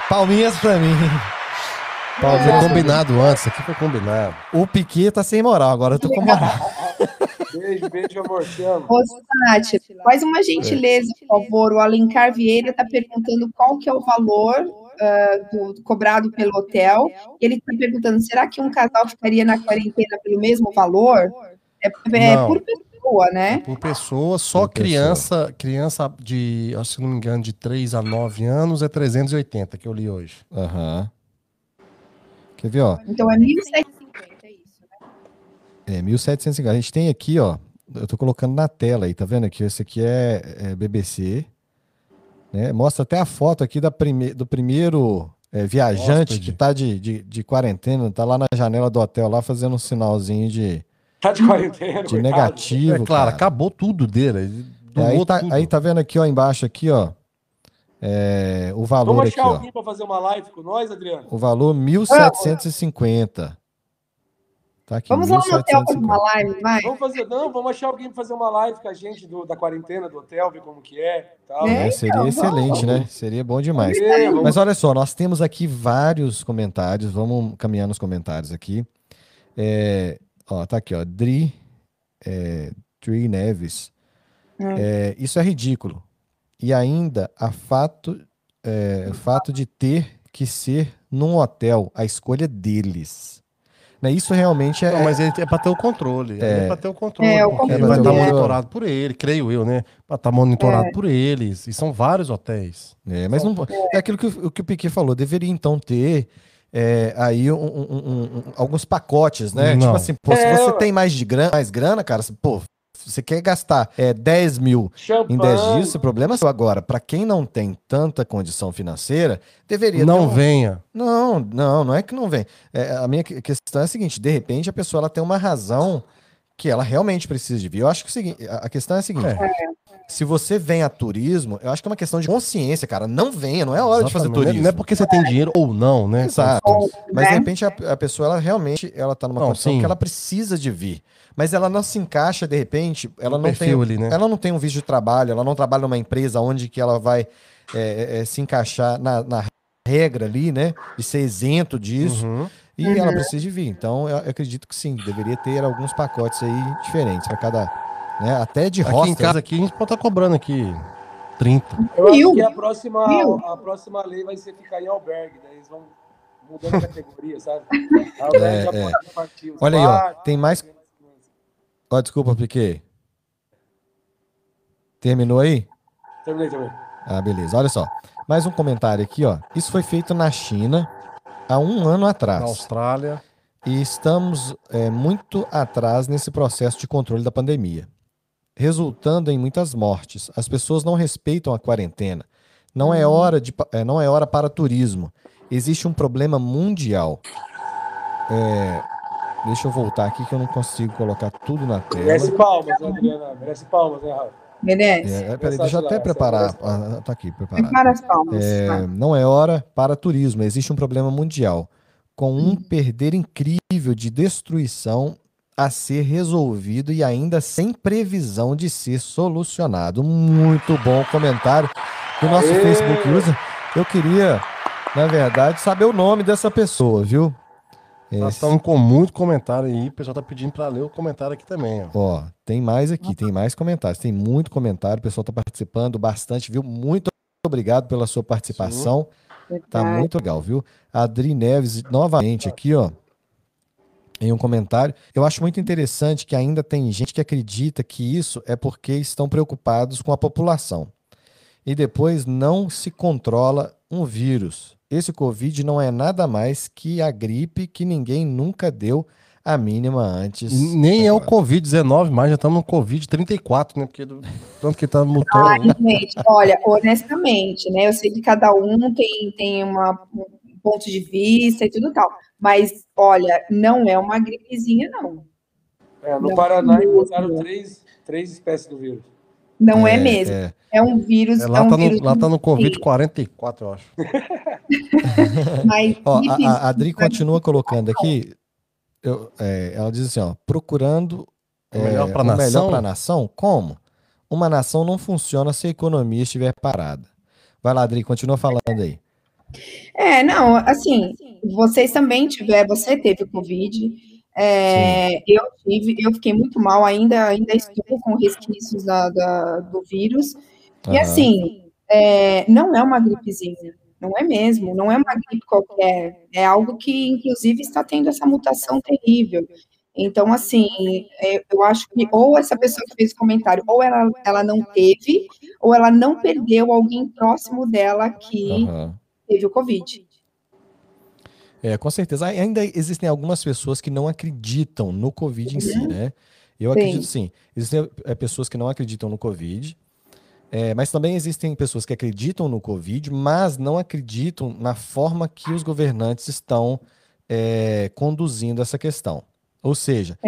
Palminhas pra mim. Foi Palminhas. combinado antes, aqui foi combinado. O Piquet tá sem moral, agora eu tô com moral. Beijo, beijo, amor. Te amo. Ô, faz uma gentileza, por favor. O Alencar Vieira está perguntando qual que é o valor ah, do, do cobrado pelo hotel. Ele está perguntando, será que um casal ficaria na quarentena pelo mesmo valor? É, é por pessoa, né? Por pessoa, só Por pessoa. criança, criança de, acho que se não me engano, de 3 a 9 anos é 380 que eu li hoje. Aham. Quer ver, ó? Então é 1.750, é isso. né? É 1750. A gente tem aqui, ó. Eu tô colocando na tela aí, tá vendo aqui? Esse aqui é, é BBC. Né? Mostra até a foto aqui da prime do primeiro é, viajante Hóspede. que tá de, de, de quarentena, tá lá na janela do hotel, lá fazendo um sinalzinho de, Tá de quarentena, de negativo. é claro, cara. acabou tudo dele. ele aí, tá, tudo. aí tá vendo aqui, ó, embaixo aqui, ó. É, o valor Vamos aqui, achar ó. alguém para fazer uma live com nós, Adriano? O valor 1.750. Tá aqui, Vamos lá no hotel fazer 1.750. uma live, vai? Vamos fazer, não, vamos achar alguém para fazer uma live com a gente do- da quarentena do hotel, ver como que é tal. É, É, seria então, excelente, né? Seria bom demais. É, vamos- Mas olha só, nós temos aqui vários comentários. Vamos caminhar nos comentários aqui. É, ó, tá aqui, ó. Dri, é, Dri Neves. Hum. É, isso é ridículo. E ainda a fato, é, o fato de ter que ser num hotel, a escolha deles. Né, Isso realmente é. Não, mas ele é pra ter o controle. É, É. pra ter o controle. É, o porque vai estar é. monitorado por ele, creio eu, né? Pra estar monitorado por eles. E são vários hotéis. É, mas não, é aquilo que, o- que o Piquet falou, deveria então ter é, aí um- um- um- um- alguns pacotes, né? Não. Tipo assim, pô, se É, você tem mais, de grana, mais grana, cara, pô, você quer gastar é, 10 mil em 10 Champanhe. dias, o problema é seu. Agora, para quem não tem tanta condição financeira, deveria Não ter um- venha. Não, não, não é que não vem. É, a minha que- questão é a seguinte: de repente a pessoa ela tem uma razão que ela realmente precisa de vir. Eu acho que é o seguinte, a questão é a seguinte: se você vem a turismo, eu acho que é uma questão de consciência, cara. Não venha, não é hora de fazer Exatamente. turismo. Não é porque você tem dinheiro ou não, né? Exato. Mas de né? repente a, a pessoa ela realmente ela tá numa Não, condição sim. que ela precisa de vir. Mas ela não se encaixa de repente, ela No não tem, ali, né? ela não tem um visto de trabalho, ela não trabalha numa empresa onde que ela vai é, é, se encaixar na, na regra ali, né? De ser isento disso. Uhum. E ela precisa de vir. Então, eu, eu acredito que sim, deveria ter alguns pacotes aí diferentes para cada. Né? Até de Aqui roça. em casa aqui, a gente pode estar cobrando aqui 30. Eu acho Mil. que a próxima, a próxima lei vai ser ficar em albergue, daí eles vão mudando a categoria, sabe? Albergue É, já é. Olha aí, ó, tem mais- Ó, desculpa, Piquet. Terminou aí? Terminei também. Ah, beleza. Olha só. Mais um comentário aqui, ó. Isso foi feito na China há um ano Na atrás. Austrália. E estamos é, muito atrás nesse processo de controle da pandemia, resultando em muitas mortes. As pessoas não respeitam a quarentena. Não é hora de, é, não é hora para turismo. existe um problema mundial. É, deixa eu voltar aqui que eu não consigo colocar tudo na tela. Merece palmas, né, Adriana? Merece palmas, né, Rafa? Merece. É, peraí, deixa eu até preparar. Ah, tá aqui, preparado. Prepara as palmas. É, não é hora para turismo. Existe um problema mundial com um perder incrível de destruição a ser resolvido e ainda sem previsão de ser solucionado. Muito bom comentário do nosso Aê! Facebook user. Eu queria, na verdade, saber o nome dessa pessoa, viu? Nós estamos com muito comentário aí. O pessoal tá pedindo para ler o comentário aqui também. Ó. Ó, tem mais aqui, tem mais comentários, tem muito comentário, o pessoal tá participando bastante, viu? Muito obrigado pela sua participação. Tá Verdade. muito legal, viu? Adri Neves, novamente aqui, ó, em um comentário. Eu acho muito interessante que ainda tem gente que acredita que isso é porque estão preocupados com a população. E depois não se controla um vírus. Esse Covid não é nada mais que a gripe que ninguém nunca deu a mínima antes. Nem é o agora. Covid-19, mas já estamos no Covid-34, né? Porque do, tanto que tá mutando. Ai, gente, olha, honestamente, né? Eu sei que cada um tem, tem uma, um ponto de vista e tudo tal. Mas, olha, não é uma gripezinha, não. É, no Não, Paraná mesmo. encontraram três, três espécies do vírus. Não é, mesmo. é. É um vírus. É, É, lá, um tá no, vírus lá tá no muito Covid-44, eu acho. Mas Ó, a- a, Adri continua colocando aqui. eu- é, ela diz assim, ó, procurando O melhor é, melhor nação? para a nação. Como? Uma nação não funciona se a economia estiver parada. Vai lá, Adri, continua falando aí. É, não, assim, vocês também tiveram, você teve Covid, é, eu tive, eu fiquei muito mal, ainda, ainda estou com resquícios da, da- do vírus, e Aham. assim, é, não é uma gripezinha, não é mesmo, não é uma gripe qualquer, é algo que, inclusive, está tendo essa mutação terrível. Então, assim, é, eu acho que ou essa pessoa que fez o comentário, ou ela, ela não teve, ou ela não perdeu alguém próximo dela que Aham. teve o Covid. É, com certeza. Ai- Ainda existem algumas pessoas que não acreditam no Covid em si, né? Eu Uhum. Sim. acredito sim. Existem é, pessoas que não acreditam no Covid, é, mas também existem pessoas que acreditam no Covid, mas não acreditam na forma que os governantes estão é, conduzindo essa questão. Ou seja,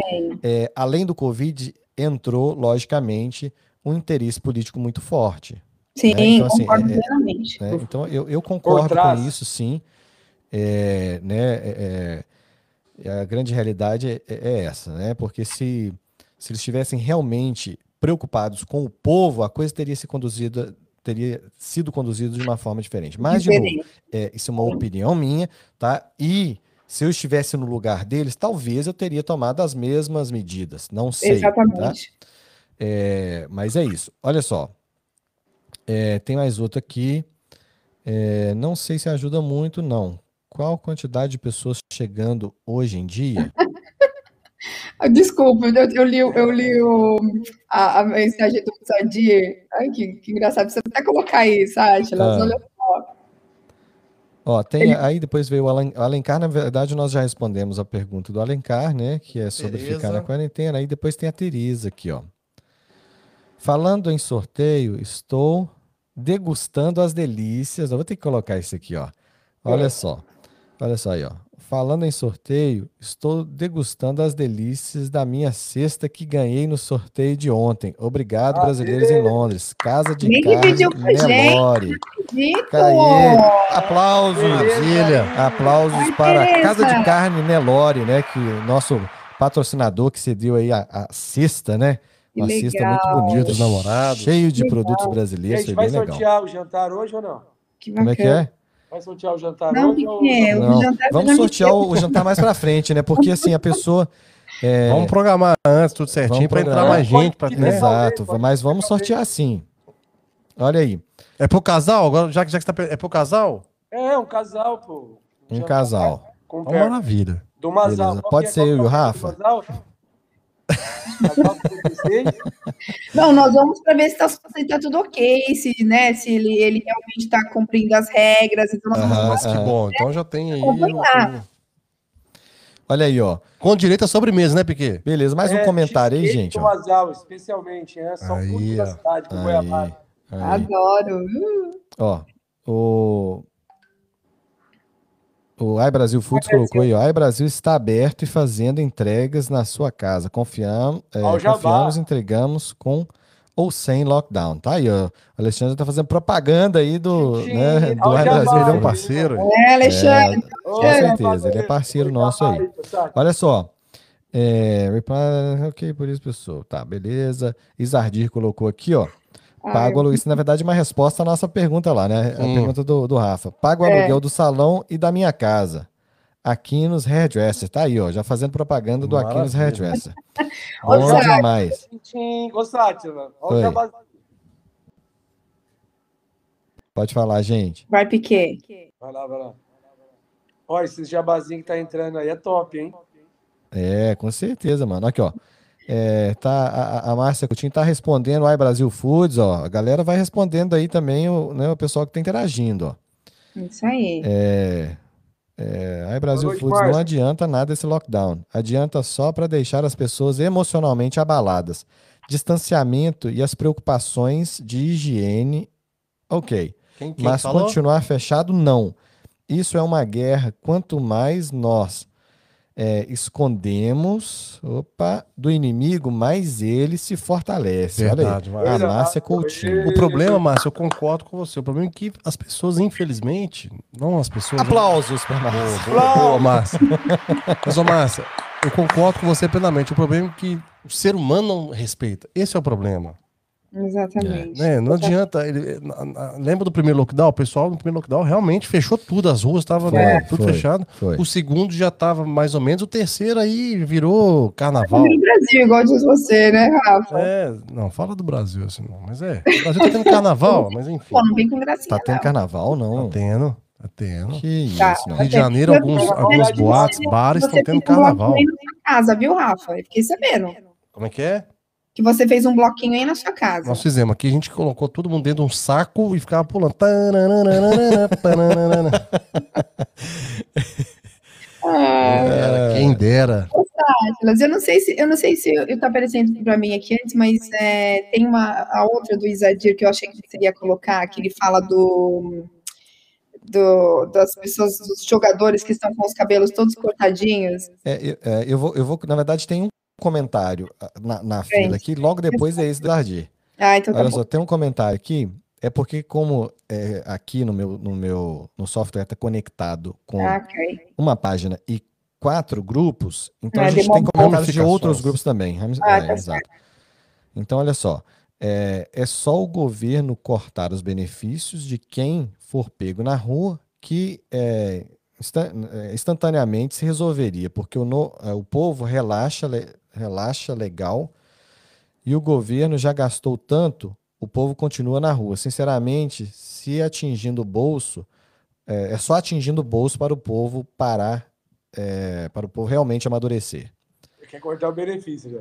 é, além do Covid, entrou, logicamente, um interesse político muito forte. Sim, Então, assim, concordo é- é- plenamente. né? Então, eu, eu concordo com isso, sim. É, né, é- é- a grande realidade é, é essa, né? Porque se, se eles estivessem realmente preocupados com o povo, a coisa teria se conduzido, teria sido conduzida de uma forma diferente. Mas, de novo, Diferente. é, isso é uma opinião minha, tá? E se eu estivesse no lugar deles, talvez eu teria tomado as mesmas medidas. Não sei. tá? Exatamente. É, mas é isso. Olha só. É, tem mais outro aqui. É, não sei se ajuda muito, não. Qual a quantidade de pessoas chegando hoje em dia? Ah, Desculpa, eu, eu li, eu li o, a, a mensagem do Sadir. Ai, que, que engraçado. Você até colocar isso, Átila. Ah. Olha só. Ó, tem aí depois veio o Alen- o Alencar, na verdade, nós já respondemos a pergunta do Alencar, né? Que é sobre Tereza. ficar na quarentena. Aí depois tem a Tereza aqui, ó. Falando em sorteio, estou degustando as delícias. Eu vou ter que colocar isso aqui, ó. Olha só. Olha só aí, ó. Falando em sorteio, estou degustando as delícias da minha cesta que ganhei no sorteio de ontem. Obrigado, Aê! brasileiros em Londres. Casa de carne pediu pra gente. Nelore. Dito! Caê. Aplausos. Brasília. Aplausos Ai, para a Tereza. Casa de Carne Nelore, né? Que o nosso patrocinador que cedeu aí a, a cesta, né? Que Uma cesta muito legal. bonita, Dos namorados. cheio de Legal. produtos a brasileiros, gente foi vai legal. sortear o jantar hoje ou não? Que Como é que é? Vai sortear o jantar Não, hoje ou pequeno. não? o Não, jantar vamos sortear o, o jantar mais pra frente, né? Porque assim, a pessoa. é, Vamos programar antes, tudo certinho, para entrar mais gente. Pra, né? Exato, Pode mas vamos sortear sim. Olha aí, É pro casal? Agora, já, que- já que você tá. É pro casal? É, um casal, pô. um Jantar casal. Com Uma maravilha. Do Masal. Pode é? ser eu e o é Rafa? do Masal? Masal 36? Não, nós vamos para ver se está tudo ok, se, né, se ele, ele realmente está cumprindo as regras. Então, nós vamos Aham, Nossa, que bom. Então já tem aí. Acompanhar. um- Olha aí, ó. Com direito a sobremesa, né, Piquet? Beleza, mais um É, comentário aí, gente. Masal, especialmente, né? São Aí, da cidade, com aí. Adoro. Ó, o. O iBrasil Foods colocou aí, ó. iBrasil está aberto e fazendo entregas na sua casa. Confiamos, é, confiamos, entregamos com ou sem lockdown. Tá aí, ó. O Alexandre tá fazendo propaganda aí do, Sim, né, do Jabá. iBrasil. Ele é um parceiro. É, Alexandre. Ô, Com certeza, ele é parceiro nosso aí. Tá? Olha só. É, ok, por isso, pessoal. Tá, beleza. Isardir colocou aqui, ó. Pago aluguel. Isso, na verdade, é uma resposta à nossa pergunta lá, né? A Sim. pergunta do, do Rafa. Pago o É. aluguel do salão e da minha casa. Aquinos Hairdresser. Tá aí, ó. Já fazendo propaganda do Aquinos Maravilha. Hairdresser. Ô, Bom Sátila. demais. Ô, Sátila, ó o Pode falar, gente. Vai, Piquet. Vai lá, vai lá. Ó, esse jabazinho que tá entrando aí é top, hein? É, com certeza, mano. Aqui, ó. É, tá, a, a Márcia Coutinho tá respondendo o iBrasil Foods, ó. A galera vai respondendo aí também o, né, o pessoal que tá interagindo, ó. Isso aí. É, é, aí Brasil noite, Foods não Márcia. adianta nada esse lockdown. Adianta só para deixar as pessoas emocionalmente abaladas. Distanciamento e as preocupações de higiene, ok. Quem, quem Mas falou? continuar fechado, não. Isso é uma guerra. Quanto mais nós é, escondemos opa, do inimigo, mais ele se fortalece. Verdade, Olha aí. Márcia. A Márcia Coutinho. O problema, Márcio, eu concordo com você. O problema é que as pessoas, infelizmente, não as pessoas. Aplausos para Márcia. Boa, boa, Márcia. Mas, ô, Márcia, eu concordo com você plenamente. O problema é que o ser humano não respeita. Esse é o problema. Exatamente. né? Não adianta. ele- na- na- lembra do primeiro lockdown? O pessoal no primeiro lockdown realmente fechou tudo, as ruas estavam Foi, tudo foi, fechado. Foi. O segundo já estava mais ou menos, o terceiro aí virou carnaval. No Brasil, igual diz você, né, Rafa? É, não, fala do Brasil assim, não, mas é. O Brasil tá tendo carnaval, mas enfim. Pô, não vem com gracinha, Tá tendo não. carnaval, não. Tá tendo, tá tendo. Que isso, Tá. não. Rio de Janeiro, alguns, alguns boates, bares estão tendo carnaval. na casa, viu, Rafa? Eu fiquei sabendo Como é que é? Que você fez um bloquinho aí na sua casa. Nós fizemos aqui, a gente colocou todo mundo dentro de um saco e ficava pulando. Ah, quem dera. Eu não sei se eu não sei se eu, tá aparecendo para mim aqui antes, mas é, tem uma a outra do Isadir que eu achei que você ia colocar, que ele fala do, do das pessoas, dos jogadores que estão com os cabelos todos cortadinhos. É, eu, é, eu vou, eu vou, na verdade, tem um comentário ah, na, na fila aqui, logo depois é esse do Ardir. Ah, então tá Olha bom. só, tem um comentário aqui, é porque como é, aqui no meu, no meu no software está conectado com Ah, ok. uma página e quatro grupos, então Ah, a gente tem comentários de outros grupos também. Ah, é, tá exato. Então, olha só, é, é só o governo cortar os benefícios de quem for pego na rua que é, instantaneamente se resolveria, porque o, no- é, o povo relaxa, relaxa legal e o governo já gastou tanto, o povo continua na rua. Sinceramente, se atingindo o bolso, é, é só atingindo o bolso para o povo parar, é, para o povo realmente amadurecer. Quer cortar o benefício, já.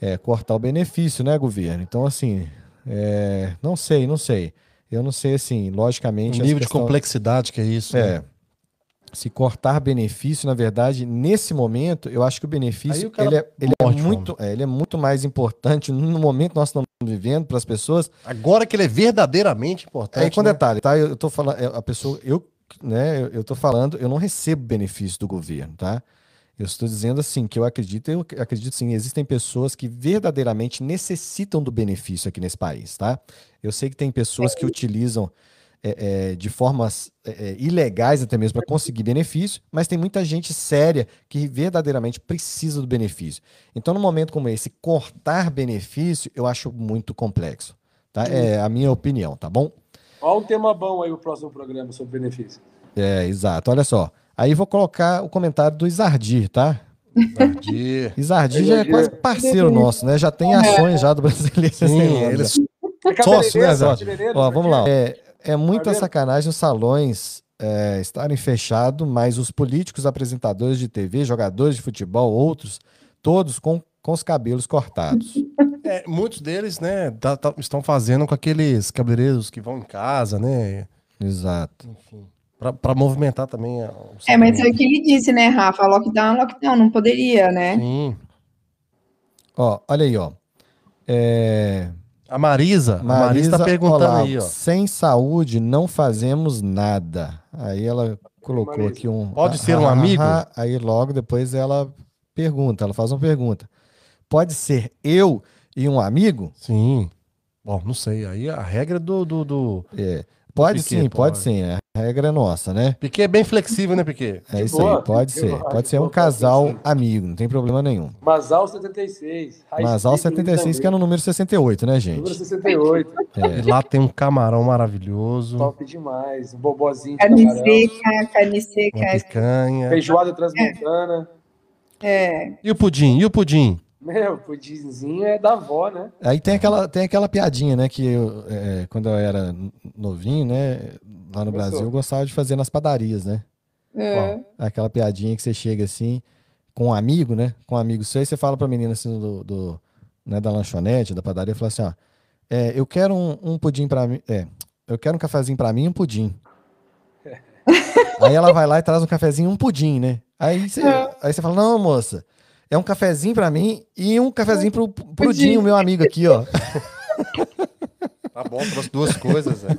É, cortar o benefício, né, governo? Então, assim, é, não sei, não sei. Eu não sei, assim, O logicamente. nível essa de complexidade que é isso. né? É. Se cortar benefício, na verdade, nesse momento, eu acho que o benefício o ele é, ele é muito, é, ele é muito mais importante no momento que nós estamos vivendo para as pessoas. Agora que ele é verdadeiramente importante. Aí com né? detalhe, tá? Eu, eu tô falando, é, a pessoa, eu, né, eu, eu tô falando, eu não recebo benefício do governo, tá? Eu estou dizendo assim que eu acredito, eu acredito sim, existem pessoas que verdadeiramente necessitam do benefício aqui nesse país, tá? Eu sei que tem pessoas que utilizam é, é, de formas é, é, ilegais até mesmo para conseguir benefício, mas tem muita gente séria que verdadeiramente precisa do benefício. Então, num momento como esse, cortar benefício eu acho muito complexo, tá? É a minha opinião, tá bom? Olha um tema bom aí o próximo programa sobre benefício. É, exato. Olha só. Aí vou colocar o comentário do Isardir, tá? Entendi. Isardir já é quase parceiro nosso, né? Já tem ações já do brasileiro. Sim, eles... eles É Sócio, né, cabeleireiro, Ó, vamos lá. É, é muita sacanagem os salões é, estarem fechados, mas os políticos, apresentadores de TV, jogadores de futebol, outros, todos com, com os cabelos cortados. É, muitos deles, né, tá- tá- estão fazendo com aqueles cabeleireiros que vão em casa, né? Exato. Enfim. Pra, pra movimentar também. É, mas é o que ele disse, né, Rafa? Lockdown, lockdown, não poderia, né? Sim. Ó, olha aí, ó. É, A Marisa, a Marisa tá perguntando Olavo, aí, ó. Sem saúde não fazemos nada. Aí ela colocou Marisa. aqui um. Pode ah, ser um ah, amigo? ah, aí logo depois ela pergunta, ela faz uma pergunta. Pode ser eu e um amigo? Sim. Bom, não sei. Aí a regra do. do, do... É, pode Piquet, sim, pode pode. sim. A regra é nossa, né? Piquet é bem flexível, né, Piquet? É De isso boa, aí, pode eu ser. Pode ser um casal amigo, não tem problema nenhum. Masal 76. High Masal Speed 76, que é no número 68, né, Número gente? 68. É. Lá tem um camarão maravilhoso, Top demais. Um bobozinho de Carne seca, carne seca. picanha. Feijoada transmontana. É. E o pudim? E o pudim? Meu, pudinzinho é da avó, né? Aí tem aquela, tem aquela piadinha, né? Que eu, é, quando eu era novinho, né? Lá no Começou. Brasil, eu gostava de fazer nas padarias, né? é. Aquela piadinha que você chega assim, com um amigo, né? Com um amigo seu, e você fala pra menina assim do, do- né, da lanchonete, da padaria, fala assim, ó. é, eu quero um, um pudim pra mim. É, eu quero um cafezinho pra mim e um pudim. aí ela vai lá e traz um cafezinho e um pudim, né? Aí você, aí você fala, não, moça, é um cafezinho pra mim e um cafezinho pro, pro Dinho, meu amigo aqui, ó. Tá bom, trouxe duas coisas, é.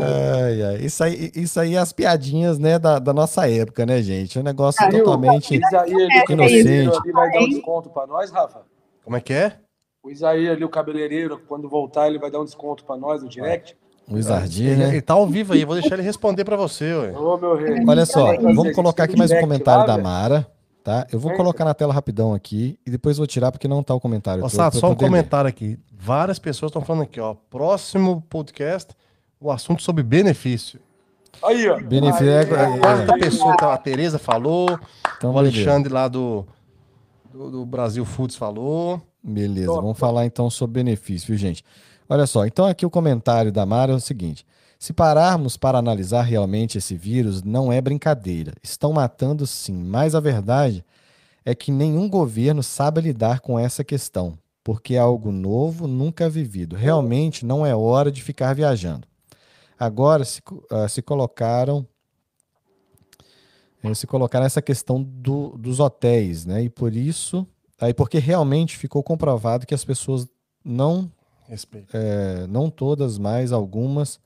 Ai, ai. Isso, aí, isso aí é as piadinhas, né, da, da nossa época, né, gente? Um negócio Ah, totalmente. O Isaí ali, o cabeleireiro inocente. ali, vai dar um desconto pra nós, Rafa? Como é que é? O Isaí ali, o cabeleireiro, quando voltar, ele vai dar um desconto pra nós no direct. O Isardi, ele, né? ele tá ao vivo aí, vou deixar ele responder pra você, ué. Ô, meu rei. Olha só, vamos colocar aqui mais um comentário da. Mara, tá? Eu vou Certo. colocar na tela rapidão aqui e depois vou tirar porque não tá o comentário Ó, Sato, só um poder ler. comentário aqui. Várias pessoas estão falando aqui, ó. Próximo podcast, o assunto sobre benefício. Aí, ó. Benefício Aí, é- Quarta aí. pessoa, a Tereza falou, Então, o beleza. Alexandre lá do, do, do Brasil Foods falou. Beleza, vamos falar então sobre benefício, viu, gente? Olha só, então aqui o comentário da Mara é o seguinte: se pararmos para analisar realmente esse vírus, não é brincadeira. Estão matando sim, mas a verdade é que nenhum governo sabe lidar com essa questão, porque é algo novo, nunca vivido. Realmente não é hora de ficar viajando. Agora se, ah, se colocaram eh, se colocaram essa questão do- dos hotéis, né? E por isso Aí porque realmente ficou comprovado que as pessoas não, é, não todas, mas algumas,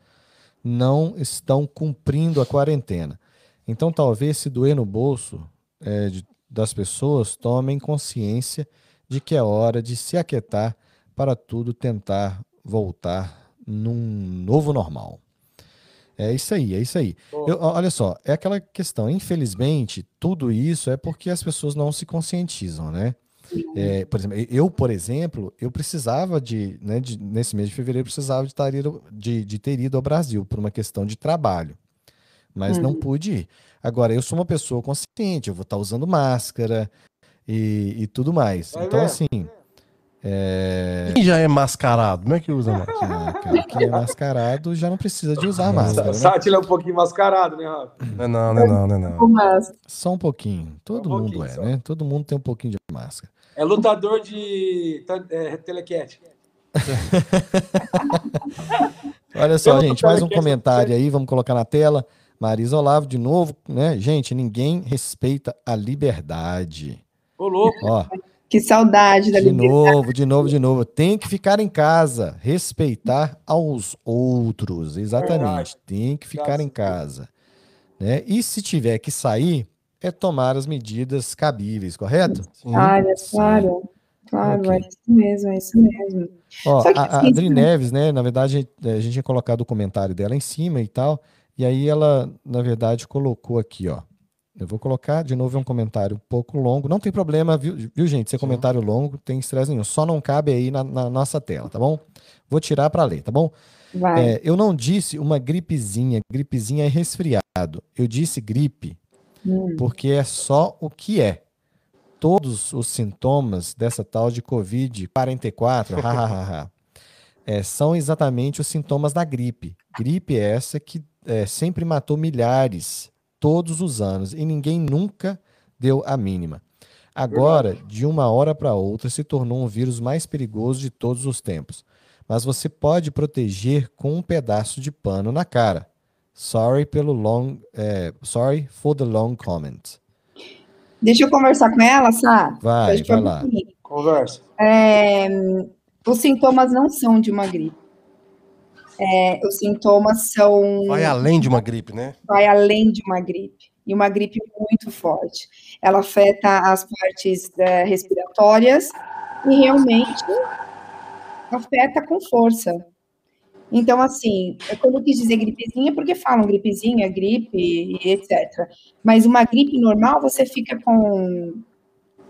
não estão cumprindo a quarentena. Então talvez se doer no bolso é, de- das pessoas, tomem consciência de que é hora de se aquietar para tudo tentar voltar num novo normal. É isso aí, é isso aí. Eu- olha só, é aquela questão, infelizmente, tudo isso é porque as pessoas não se conscientizam, né? É, por exemplo, eu, por exemplo, eu precisava de, né, de- nesse mês de fevereiro, eu precisava de, de, de ter ido ao Brasil por uma questão de trabalho, mas não pude ir. Agora, eu sou uma pessoa consciente, eu vou estar usando máscara e, e tudo mais. Vai então, ver. assim, é, Quem já é mascarado? Como é que usa máscara? ah, cara, quem é mascarado já não precisa de usar máscara, né? Sátila é um pouquinho mascarado, né, Rafa? Não é não, não é não, não é não. Só um pouquinho. Todo Um mundo pouquinho é, só. né? Todo mundo tem um pouquinho de máscara. É lutador de é, telequete. Olha só, Eu gente, mais um comentário aí, vamos colocar na tela. Marisa Olavo, de novo, né? Gente, ninguém respeita a liberdade. Ô, louco. Ó, Que saudade da de liberdade. novo, de novo, de novo. Tem que ficar em casa, respeitar aos outros. Exatamente. Verdade. Tem que ficar Graças em casa. Né? E se tiver que sair, é tomar as medidas cabíveis, correto? Sim. Olha, claro. Claro, Ok. é isso mesmo, é isso mesmo. Ó, que a, a assim, Adri Neves, né? Na verdade, eh, a gente tinha colocado o comentário dela em cima e tal. E aí ela, na verdade, colocou aqui, ó. Eu vou colocar, de novo, é um comentário um pouco longo. Não tem problema, viu, viu gente? Ser comentário longo, tem estresse nenhum. Só não cabe aí na, na nossa tela, tá bom? Vou tirar para ler, tá bom? Vai. É, eu não disse uma gripezinha. Gripezinha é resfriado. Eu disse gripe Hum. porque é só o que é. Todos os sintomas dessa tal de Covid-44 hahaha, é, são exatamente os sintomas da gripe. Gripe é essa que é, sempre matou milhares todos os anos e ninguém nunca deu a mínima. Agora, de uma hora para outra, se tornou um vírus mais perigoso de todos os tempos. Mas você pode proteger com um pedaço de pano na cara. Sorry pelo long, é, sorry for the long comment. Deixa eu conversar com ela, Sá. Vai, vai lá. Conversa. É, os sintomas não são de uma gripe. É, os sintomas são. Vai além de uma gripe, né? Vai além de uma gripe. E uma gripe muito forte. Ela afeta as partes é, respiratórias e realmente afeta com força. Então, assim, quando eu quis dizer gripezinha, porque falam gripezinha, gripe etc. Mas uma gripe normal, você fica com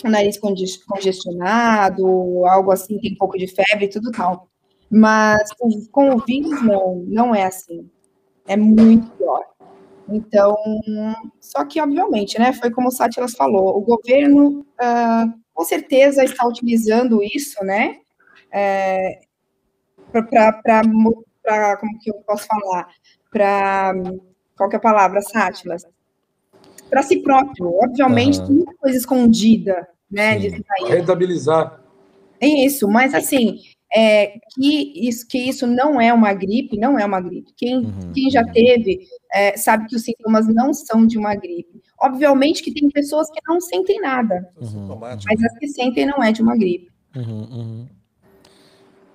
o nariz congestionado, algo assim, tem um pouco de febre e tudo tal. Mas com o vírus, não, não é assim. É muito pior. Então, só que, obviamente, né, foi como o Sátilas falou, o governo, uh, com certeza, está utilizando isso, né, é, para, como que eu posso falar, para, qual que é a palavra, Sátilas? Para si próprio, obviamente, uhum. tem muita coisa escondida, né, de Rentabilizar. É isso, mas assim, é, que, isso, que isso não é uma gripe, não é uma gripe. Quem, uhum, quem já uhum. teve é, sabe que os sintomas não são de uma gripe. Obviamente que tem pessoas que não sentem nada, uhum, mas as que sentem não é de uma gripe. Uhum, uhum.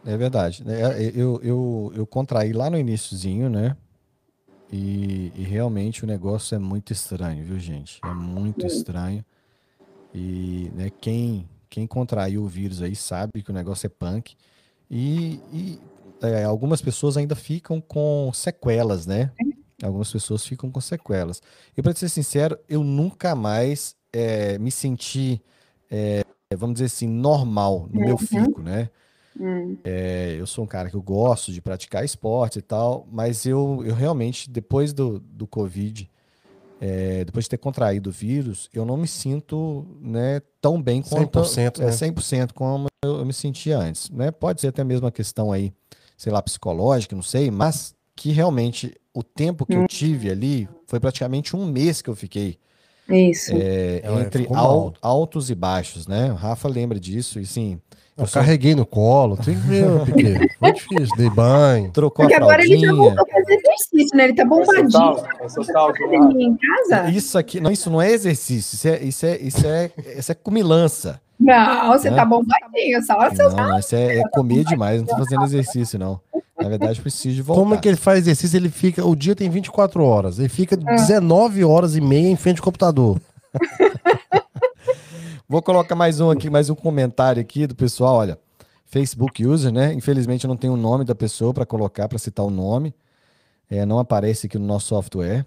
É verdade. É, é, eu, eu, eu contraí lá no iníciozinho, né? E, e, realmente o negócio é muito estranho, viu, gente? É muito estranho. E né, quem, quem contraiu o vírus aí sabe que o negócio é punk. E, e é, algumas pessoas ainda ficam com sequelas, né? Algumas pessoas ficam com sequelas. E para ser sincero, eu nunca mais é, me senti, é, vamos dizer assim, normal no uhum. meu fico, né? Uhum. É, eu sou um cara que eu gosto de praticar esporte e tal, mas eu, eu realmente, depois do, do Covid, é, depois de ter contraído o vírus, eu não me sinto né, tão bem quanto 100%, é, 100% como eu, eu, me sentia antes. Né? Pode ser até mesmo uma questão aí, sei lá, psicológica, não sei, mas que realmente o tempo que eu hum. tive ali foi praticamente um mês que eu fiquei. Isso. É, entre altos e baixos, né? O Rafa lembra disso, e sim. Eu, eu só... carreguei no colo, tem que ver, pequeno. Foi difícil, dei banho. Trocou Porque a agora ele já voltou a fazer exercício, né? Ele tá bombadinho. Academia em casa? Isso aqui, não, isso não é exercício, isso é, isso é, isso é, isso é comilança. Não, você né? tá bombadinho, só hora seus Não, isso é, é comer demais, não tô fazendo exercício, não. Na verdade, preciso de voltar. Como é que ele faz exercício? Ele fica, o dia tem 24 horas, ele fica 19 horas e meia em frente ao computador. Vou colocar mais um aqui, mais um comentário aqui do pessoal, olha. Facebook user, né? Infelizmente não tenho o nome da pessoa para colocar, para citar o nome. É, não aparece aqui no nosso software.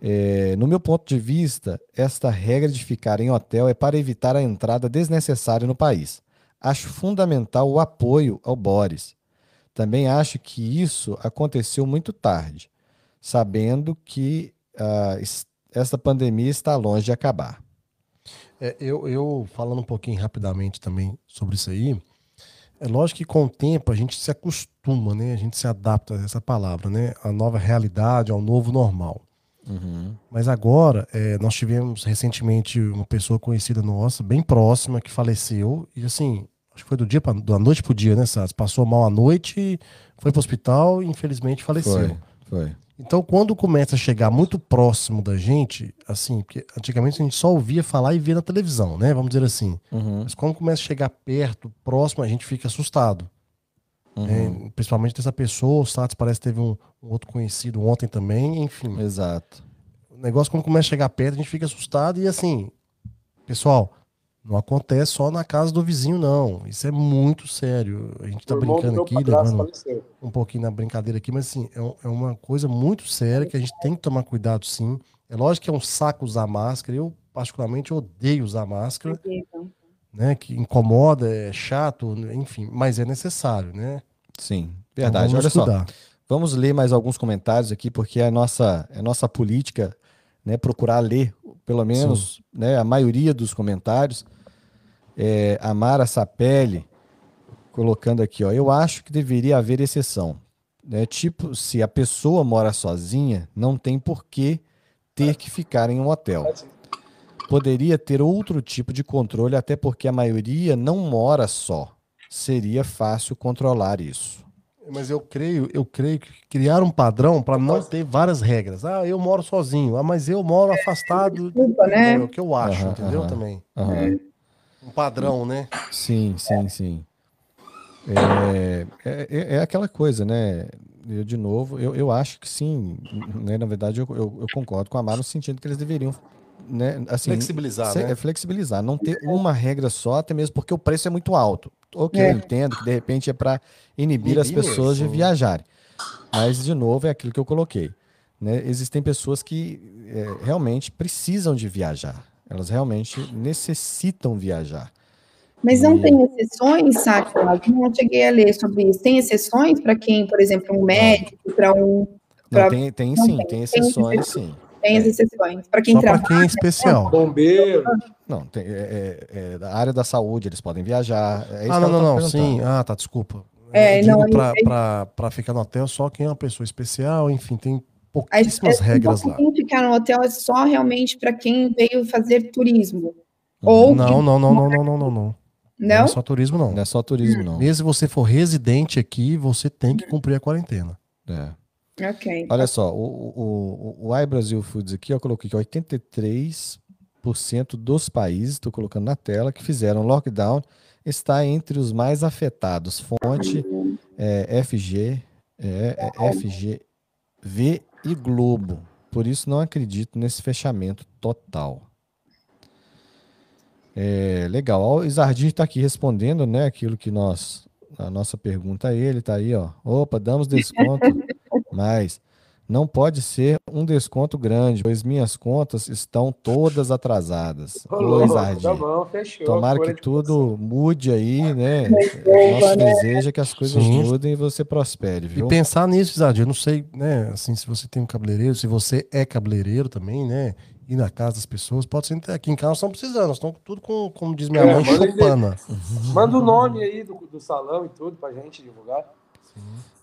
É, no meu ponto de vista, esta regra de ficar em hotel é para evitar a entrada desnecessária no país. Acho fundamental o apoio ao Boris. Também acho que isso aconteceu muito tarde, sabendo que uh, esta pandemia está longe de acabar. É, eu, eu, falando um pouquinho rapidamente também sobre isso aí, é lógico que com o tempo a gente se acostuma, né? A gente se adapta a essa palavra, né? A nova realidade, ao novo normal. Uhum. Mas agora, é, nós tivemos recentemente uma pessoa conhecida nossa, bem próxima, que faleceu. E assim, acho que foi do dia pra, da noite pro dia, né, Sás? Passou mal à noite, foi pro hospital e infelizmente faleceu. Foi, foi. Então, quando começa a chegar muito próximo da gente, assim, porque antigamente a gente só ouvia falar e via na televisão, né? Vamos dizer assim. Uhum. Mas quando começa a chegar perto, próximo, a gente fica assustado. Uhum. É, principalmente dessa pessoa, o Status parece que teve um, um, outro conhecido ontem também, enfim. Exato. O negócio, quando começa a chegar perto, a gente fica assustado e assim, pessoal, não acontece só na casa do vizinho, não. Isso é muito sério. A gente tá brincando aqui, levando um pouquinho na brincadeira aqui, mas assim, é, é, uma coisa muito séria que a gente tem que tomar cuidado, sim. É lógico que é um saco usar máscara. Eu, particularmente, odeio usar máscara. Né, que incomoda, é chato, enfim, mas é necessário, né? Sim, verdade. Então Olha estudar. só, vamos ler mais alguns comentários aqui, porque é a nossa, é a nossa política né, procurar ler pelo menos né, a maioria dos comentários. É, a Mara Sapelli colocando aqui, ó, eu acho que deveria haver exceção. Né? Tipo, se a pessoa mora sozinha, não tem por que ter que ficar em um hotel. Poderia ter outro tipo de controle, até porque a maioria não mora só. Seria fácil controlar isso. Mas eu creio, eu creio que criar um padrão para não ter várias regras. Ah, eu moro sozinho. Ah, mas eu moro afastado. Desculpa, né? É o que eu acho, uhum, entendeu? Uhum, Também. Uhum. Um padrão, né? Sim, sim, sim. É, é, é, é aquela coisa, né? eu, de novo, eu, eu acho que sim, né? Na verdade, eu, eu, eu concordo com a Mar no sentido que eles deveriam né, assim, Flexibilizar, se- né? é flexibilizar, não ter uma regra só, até mesmo porque o preço é muito alto. Ok, É. eu entendo que de repente é para inibir, as Inibir pessoas de mesmo. viajarem. Mas, de novo, é aquilo que eu coloquei. Né? Existem pessoas que é, realmente precisam de viajar. Elas realmente necessitam viajar. Mas não E- tem exceções, sabe? Eu não cheguei a ler sobre isso. Tem exceções para quem, por exemplo, um médico, para um. Não, Pra- tem, tem não sim, tem, tem tem exceções, sim. Tem as exceções. Para quem Só para trabalha. quem é especial. Bombeiro. Não, tem, é, é- é da área da saúde, eles podem viajar. É isso Ah, não, não, tá não. Sim. Ah, tá, desculpa. É, não, pra ficar no hotel só quem é uma pessoa especial, enfim, tem pouquíssimas é, regras lá. Quem ficar no hotel é só realmente para quem veio fazer turismo. Ou Não, não, não, não, não, não, não, não. Não Não? é só turismo, não. Não é só turismo, não. Mesmo se você for residente aqui, você tem que cumprir a quarentena. É. Ok. Olha só, o, o, o, o iBrasil Foods aqui, eu coloquei que 83% dos países, estou colocando na tela, que fizeram lockdown, está entre os mais afetados. Fonte é, FG, é, é FGV e Globo. Por isso não acredito nesse fechamento total. É, legal. O Isardir está aqui respondendo, né? Aquilo que nós. A nossa pergunta a ele está aí, ó. Opa, damos desconto, mas não pode ser um desconto grande, pois minhas contas estão todas atrasadas. Louco, Isardir, Tá bom, fechou. tomara que tudo mude aí, né? Resolva, Nosso né? desejo é que as coisas Sim. mudem e você prospere, E viu? pensar nisso, Zadir, eu não sei, né, assim, se você tem um cabeleireiro, se você é cabeleireiro também, né, ir na casa das pessoas, pode ser até aqui em casa nós estamos precisando, nós estamos tudo com, como diz minha É, mãe, manda chopana. Manda o nome aí do, do salão e tudo pra gente divulgar.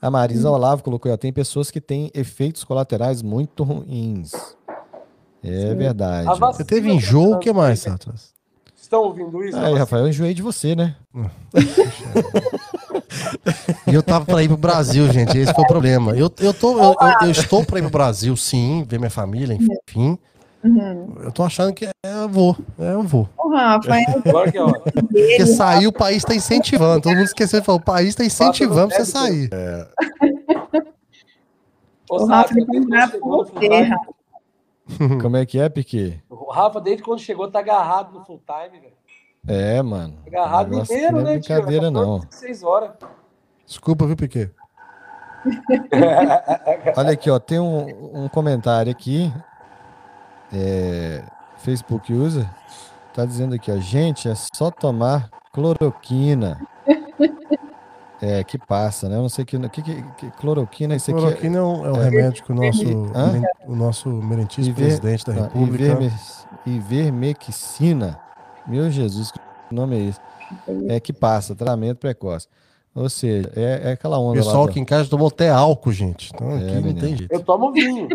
A Marisa Olavo colocou, ó, tem pessoas que têm efeitos colaterais muito ruins. É verdade. A vacina Você teve tá enjoo, o que mais, né? Satras? Estão ouvindo isso? Aí, Rafael, eu enjoei de você, né? E eu tava para ir pro Brasil, gente, esse foi o problema. Eu, eu, tô, eu, eu- eu estou para ir pro Brasil, sim, ver minha família, enfim. Uhum. Eu tô achando que é, eu vou, é, eu vou. O que é hora. Porque sair o país tá incentivando, todo mundo esqueceu de falar, o país tá incentivando pra você sair. Ô, O Rafa Sátira, desde quando bravo chegou com no você, Rafa. Como é que é, Piquet? O Rafa, desde quando chegou, tá agarrado no full time, velho. É, mano. Agarrado O não é né, tio? brincadeira, não. 6 horas. Desculpa, viu, Piquet? Olha aqui, ó, tem um, um comentário aqui. É, Facebook user. Tá dizendo aqui, ó, gente, é só tomar cloroquina. É, que passa, né? Eu não sei que, que, que, que cloroquina, isso aqui é Cloroquina é um, é um remédio que o nosso, Hã? o nosso merentíssimo Iver- presidente da República. iverme- ivermectina. Meu Jesus, que nome é esse? É que passa, tratamento precoce. Ou seja, é, é aquela O onda lá. pessoal aqui em casa tomou até álcool, gente. Então aqui não menino. tem jeito. Eu tomo vinho.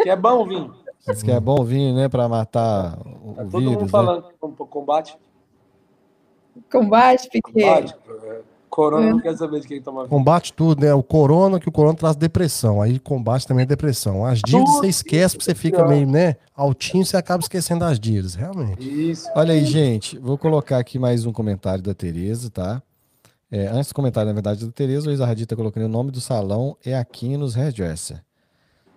Que é bom o vinho. Diz que é bom vinho, né? Pra matar o, Tá o todo mundo vírus. Né? falando com combate. combate, Piquet. combate. é, Corona não quer saber de quem toma vinho. Combate tudo, né? O corona, que o corona traz depressão. Aí combate também a depressão. As dívidas você esquece, porque você fica meio, né? Altinho, você acaba esquecendo das dívidas, realmente. Isso. Olha aí, gente, vou colocar aqui mais um comentário da Tereza, tá? É, antes do comentário, na verdade, da Tereza, o Isardi tá colocando o nome do salão é aqui nos Hairdresser.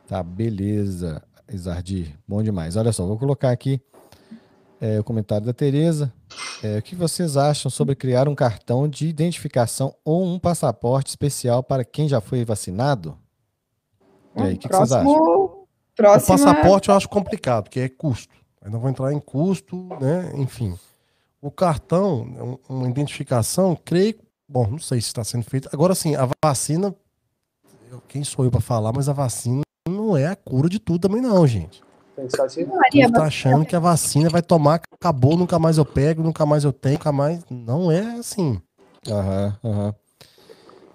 Tá, beleza, Isardi, bom demais. Olha só, vou colocar aqui é, o comentário da Tereza. É, o que vocês acham sobre criar um cartão de identificação ou um passaporte especial para quem já foi vacinado? E aí, o que, que vocês acham? próximo, O próxima, passaporte eu acho complicado, porque é custo. Aí não vou entrar em custo, né? Enfim. O cartão, um- uma identificação, creio. Bom, não sei se está sendo feito. Agora sim, a vacina. eu- Quem sou eu para falar, mas a vacina não é a cura de tudo também, não, gente. Assim. Ele tá achando que a vacina vai tomar, acabou, nunca mais eu pego, nunca mais eu tenho, nunca mais. Não é assim. Aham, aham.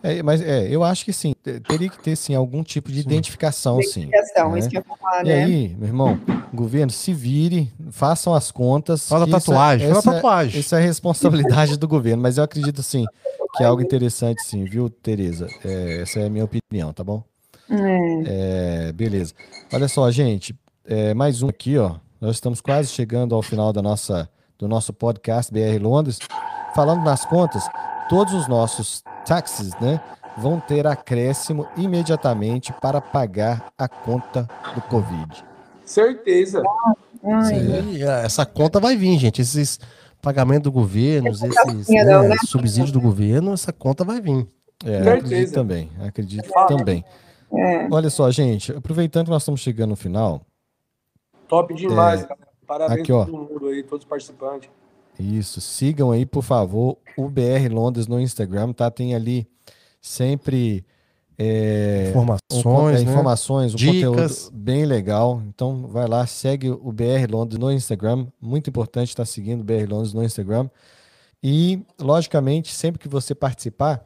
É, mas é, eu acho que sim, te- teria que ter sim algum tipo de Sim. identificação, sim. identificação, né? isso que eu falar, E né? aí, meu irmão, governo, se vire, façam as contas. A isso é- tatuagem, faz a essa- tatuagem. Isso é responsabilidade do governo, mas eu acredito sim que é algo interessante, sim, viu, Tereza? É, essa é a minha opinião, tá bom? É. É, beleza. Olha só, gente, é, mais um aqui, ó. Nós estamos quase chegando ao final da nossa, do nosso podcast BR Londres. Falando nas contas, todos os nossos taxes, né, vão ter acréscimo imediatamente para pagar a conta do Covid. Certeza. Ai, Sim, é, essa conta vai vir, gente. Esses pagamentos do governo, esses né, né? subsídios do governo, essa conta vai vir. É, Certeza. acredito também, acredito também. É. Olha só, gente, aproveitando que nós estamos chegando no final, Top demais, cara. Parabéns aqui, ó. a todo mundo aí, todos os participantes. Isso, sigam aí, por favor, o BR Londres no Instagram, tá? Tem ali sempre é, um Informações, é, né? informações, um Dicas. conteúdo bem legal. Então, vai lá, segue o BR Londres no Instagram. Muito importante estar seguindo o BR Londres no Instagram. E, logicamente, sempre que você participar,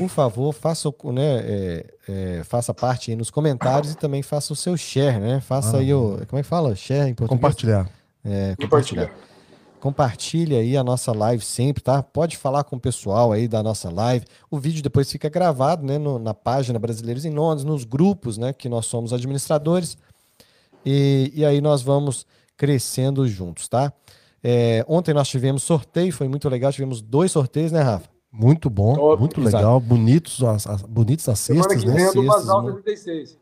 por favor, faça, o- né, é, é, faça parte aí nos comentários e também faça o seu share, né? Faça aí o. Como é que fala? Share em português? Compartilhar. É, Compartilhar. Compartilha aí a nossa live sempre, tá? Pode falar com o pessoal aí da nossa live. O vídeo depois fica gravado, né, no- na página Brasileiros em Londres, nos grupos, né, que nós somos administradores. E, e aí nós vamos crescendo juntos, tá? É, ontem nós tivemos sorteio, foi muito legal. Tivemos dois sorteios, né, Rafa? Muito bom, Top. muito Exato. legal. Bonitos as, as- bonitos as Semana cestas, que né? é Cestas, Basal mano. 36.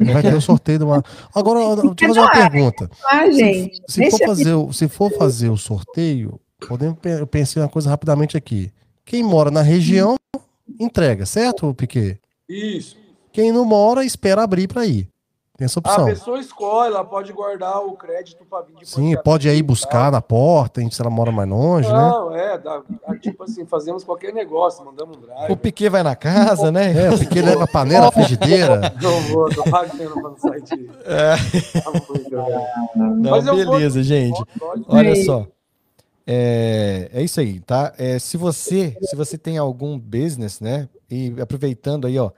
Vai ter o sorteio de uma. Agora, deixa eu fazer uma pergunta. Ah, gente. Se for, deixa- fazer, o- se for fazer o sorteio, podemos, eu pensei uma coisa rapidamente aqui. Quem mora na região, entrega, certo, Piquet? Isso. Quem não mora, espera abrir para ir. Tem essa A opção. pessoa escolhe, ela pode guardar o crédito para vir de Sim, pode ir Areia, buscar tá? na porta, se ela mora mais longe, né? Não, é, tipo assim, fazemos qualquer negócio, mandamos um drive. O Piquet vai na casa, né? É, o Piquet leva panela, frigideira. Não vou, tô pagando pra não sair de. Tá muito, velho. Não, eu vou- beleza, gente. Olha só. É, é isso aí, tá? É, se você se você tem algum business, né? E aproveitando aí, ó,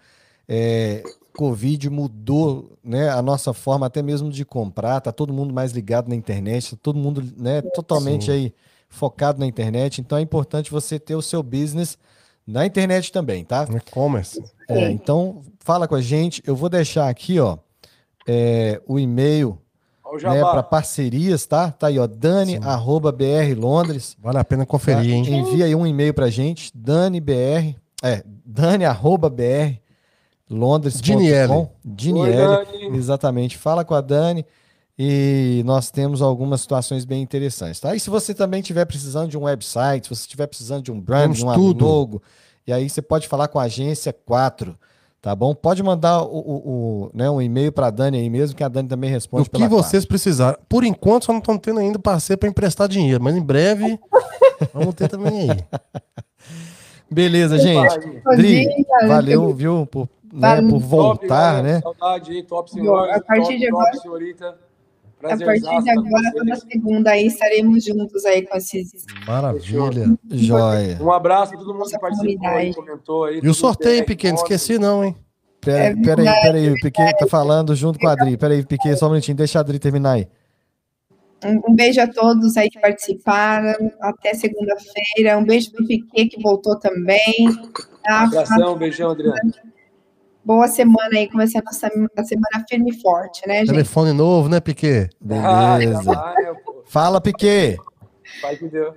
é, Covid mudou, né? A nossa forma até mesmo de comprar. Tá todo mundo mais ligado na internet, tá todo mundo, né? Totalmente Sim. aí focado na internet. Então é importante você ter o seu business na internet também, tá? E-commerce. É, então fala com a gente. Eu vou deixar aqui, ó, é, o e-mail né, para parcerias, tá? Tá aí, ó, dani, Sim. arroba BR Londres. Vale a pena tá? conferir, hein? Envia aí um e-mail pra gente, danibr, é, dani, arroba BR Londres. Diniele. Diniele, exatamente. Fala com a Dani e nós temos algumas situações bem interessantes, tá? E se você também estiver precisando de um website, se você estiver precisando de um brand, de um tudo. logo, e aí você pode falar com a agência 4, tá bom? Pode mandar o, o- o, né, um e-mail para a Dani aí mesmo, que a Dani também responde O que vocês precisarem. Por enquanto, só não estão tendo ainda parceiro para emprestar dinheiro, mas em breve vamos ter também aí. Beleza, gente. Dri, valeu, viu, por, né, Valeu. por voltar, top, né? Saudade aí, top senhor. A partir de agora- senhorita. A partir de agora, toda segunda aí estaremos juntos aí com esses. Maravilha. Joia. Um abraço pra todo mundo Nossa que participou aí, comentou aí. E o sorteio, bem, pequeno, esqueci não, hein? Pera, É pera aí, verdade, pera aí, o Piquet tá falando junto com a Adri. Pera aí, Piquet, só um minutinho, deixa a Adri terminar aí. Um, um beijo a todos aí que participaram. Até segunda-feira. Um beijo pro Piquet que voltou também. Tá? Abração, beijão, Adriano. Boa semana aí, começando a sema- a semana firme e forte, né, gente? Telefone novo, né, Piquet? Ah, Beleza. Fala, Piquet. Pai que deu.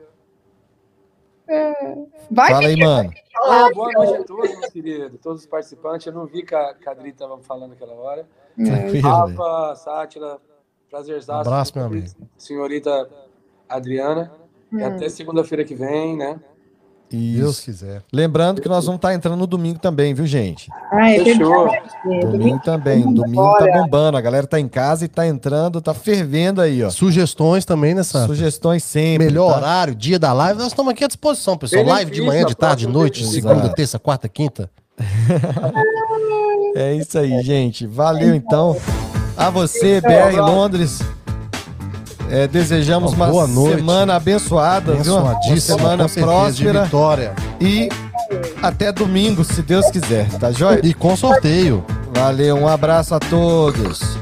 Vai, Fala aí, mano. Ah, boa noite a todos, meus queridos, todos os participantes. Eu não vi que a, que a Adri estava falando aquela hora. Tranquilo. velho. Rafa, Sátila, prazerzaço. Abraço, meu amigo. Senhorita Adriana. E até segunda-feira que vem, né? Deus Isso. quiser. Lembrando que nós vamos estar entrando no domingo também, viu, gente? Ah, é Fechou. Domingo também. Domingo tá bombando. A galera tá em casa e tá entrando, tá fervendo aí, ó. Sugestões também nessa. Sugestões sempre. Melhor tá? horário, dia da live, nós estamos aqui à disposição, pessoal. Benefício, Live de manhã, de tarde, de noite, benefício. segunda, Exato. terça, quarta, quinta. É isso aí, gente. Valeu então. A você, BR. Londres. É, desejamos Uma uma boa noite. semana abençoada, viu? Uma semana certeza, próspera vitória. e até domingo, se Deus quiser, tá joia? E com sorteio. Valeu, um abraço a todos.